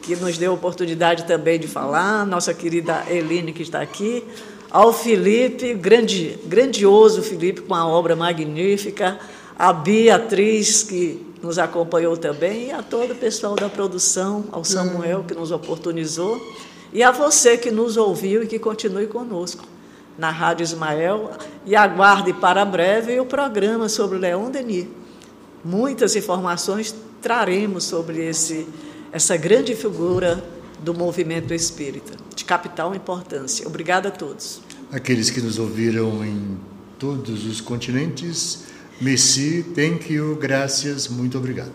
que nos deu a oportunidade também de falar, nossa querida Eline, que está aqui, ao Felipe, grande, grandioso Felipe, com uma obra magnífica, a Beatriz, que nos acompanhou também, e a todo o pessoal da produção, ao Samuel, que nos oportunizou, e a você que nos ouviu e que continue conosco na Rádio Ismael, e aguarde para breve o programa sobre Leão Denis. Muitas informações traremos sobre esse, essa grande figura do movimento espírita, de capital importância. Obrigada a todos. Aqueles que nos ouviram em todos os continentes, merci, thank you, graças, muito obrigado.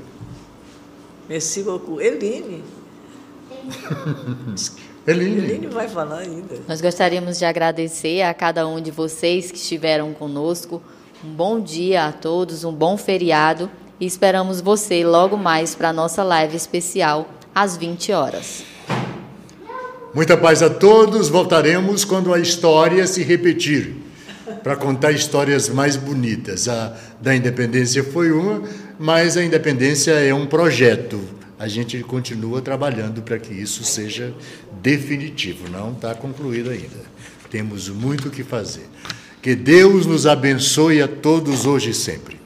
Merci beaucoup. Eline. (laughs) Eline. Eline vai falar ainda. Nós gostaríamos de agradecer a cada um de vocês que estiveram conosco. Um bom dia a todos, um bom feriado e esperamos você logo mais para a nossa live especial às 20 horas. Muita paz a todos. Voltaremos quando a história se repetir, para contar histórias mais bonitas. A da independência foi uma, mas a independência é um projeto. A gente continua trabalhando para que isso seja definitivo, não está concluído ainda. Temos muito o que fazer. Que Deus nos abençoe a todos hoje e sempre.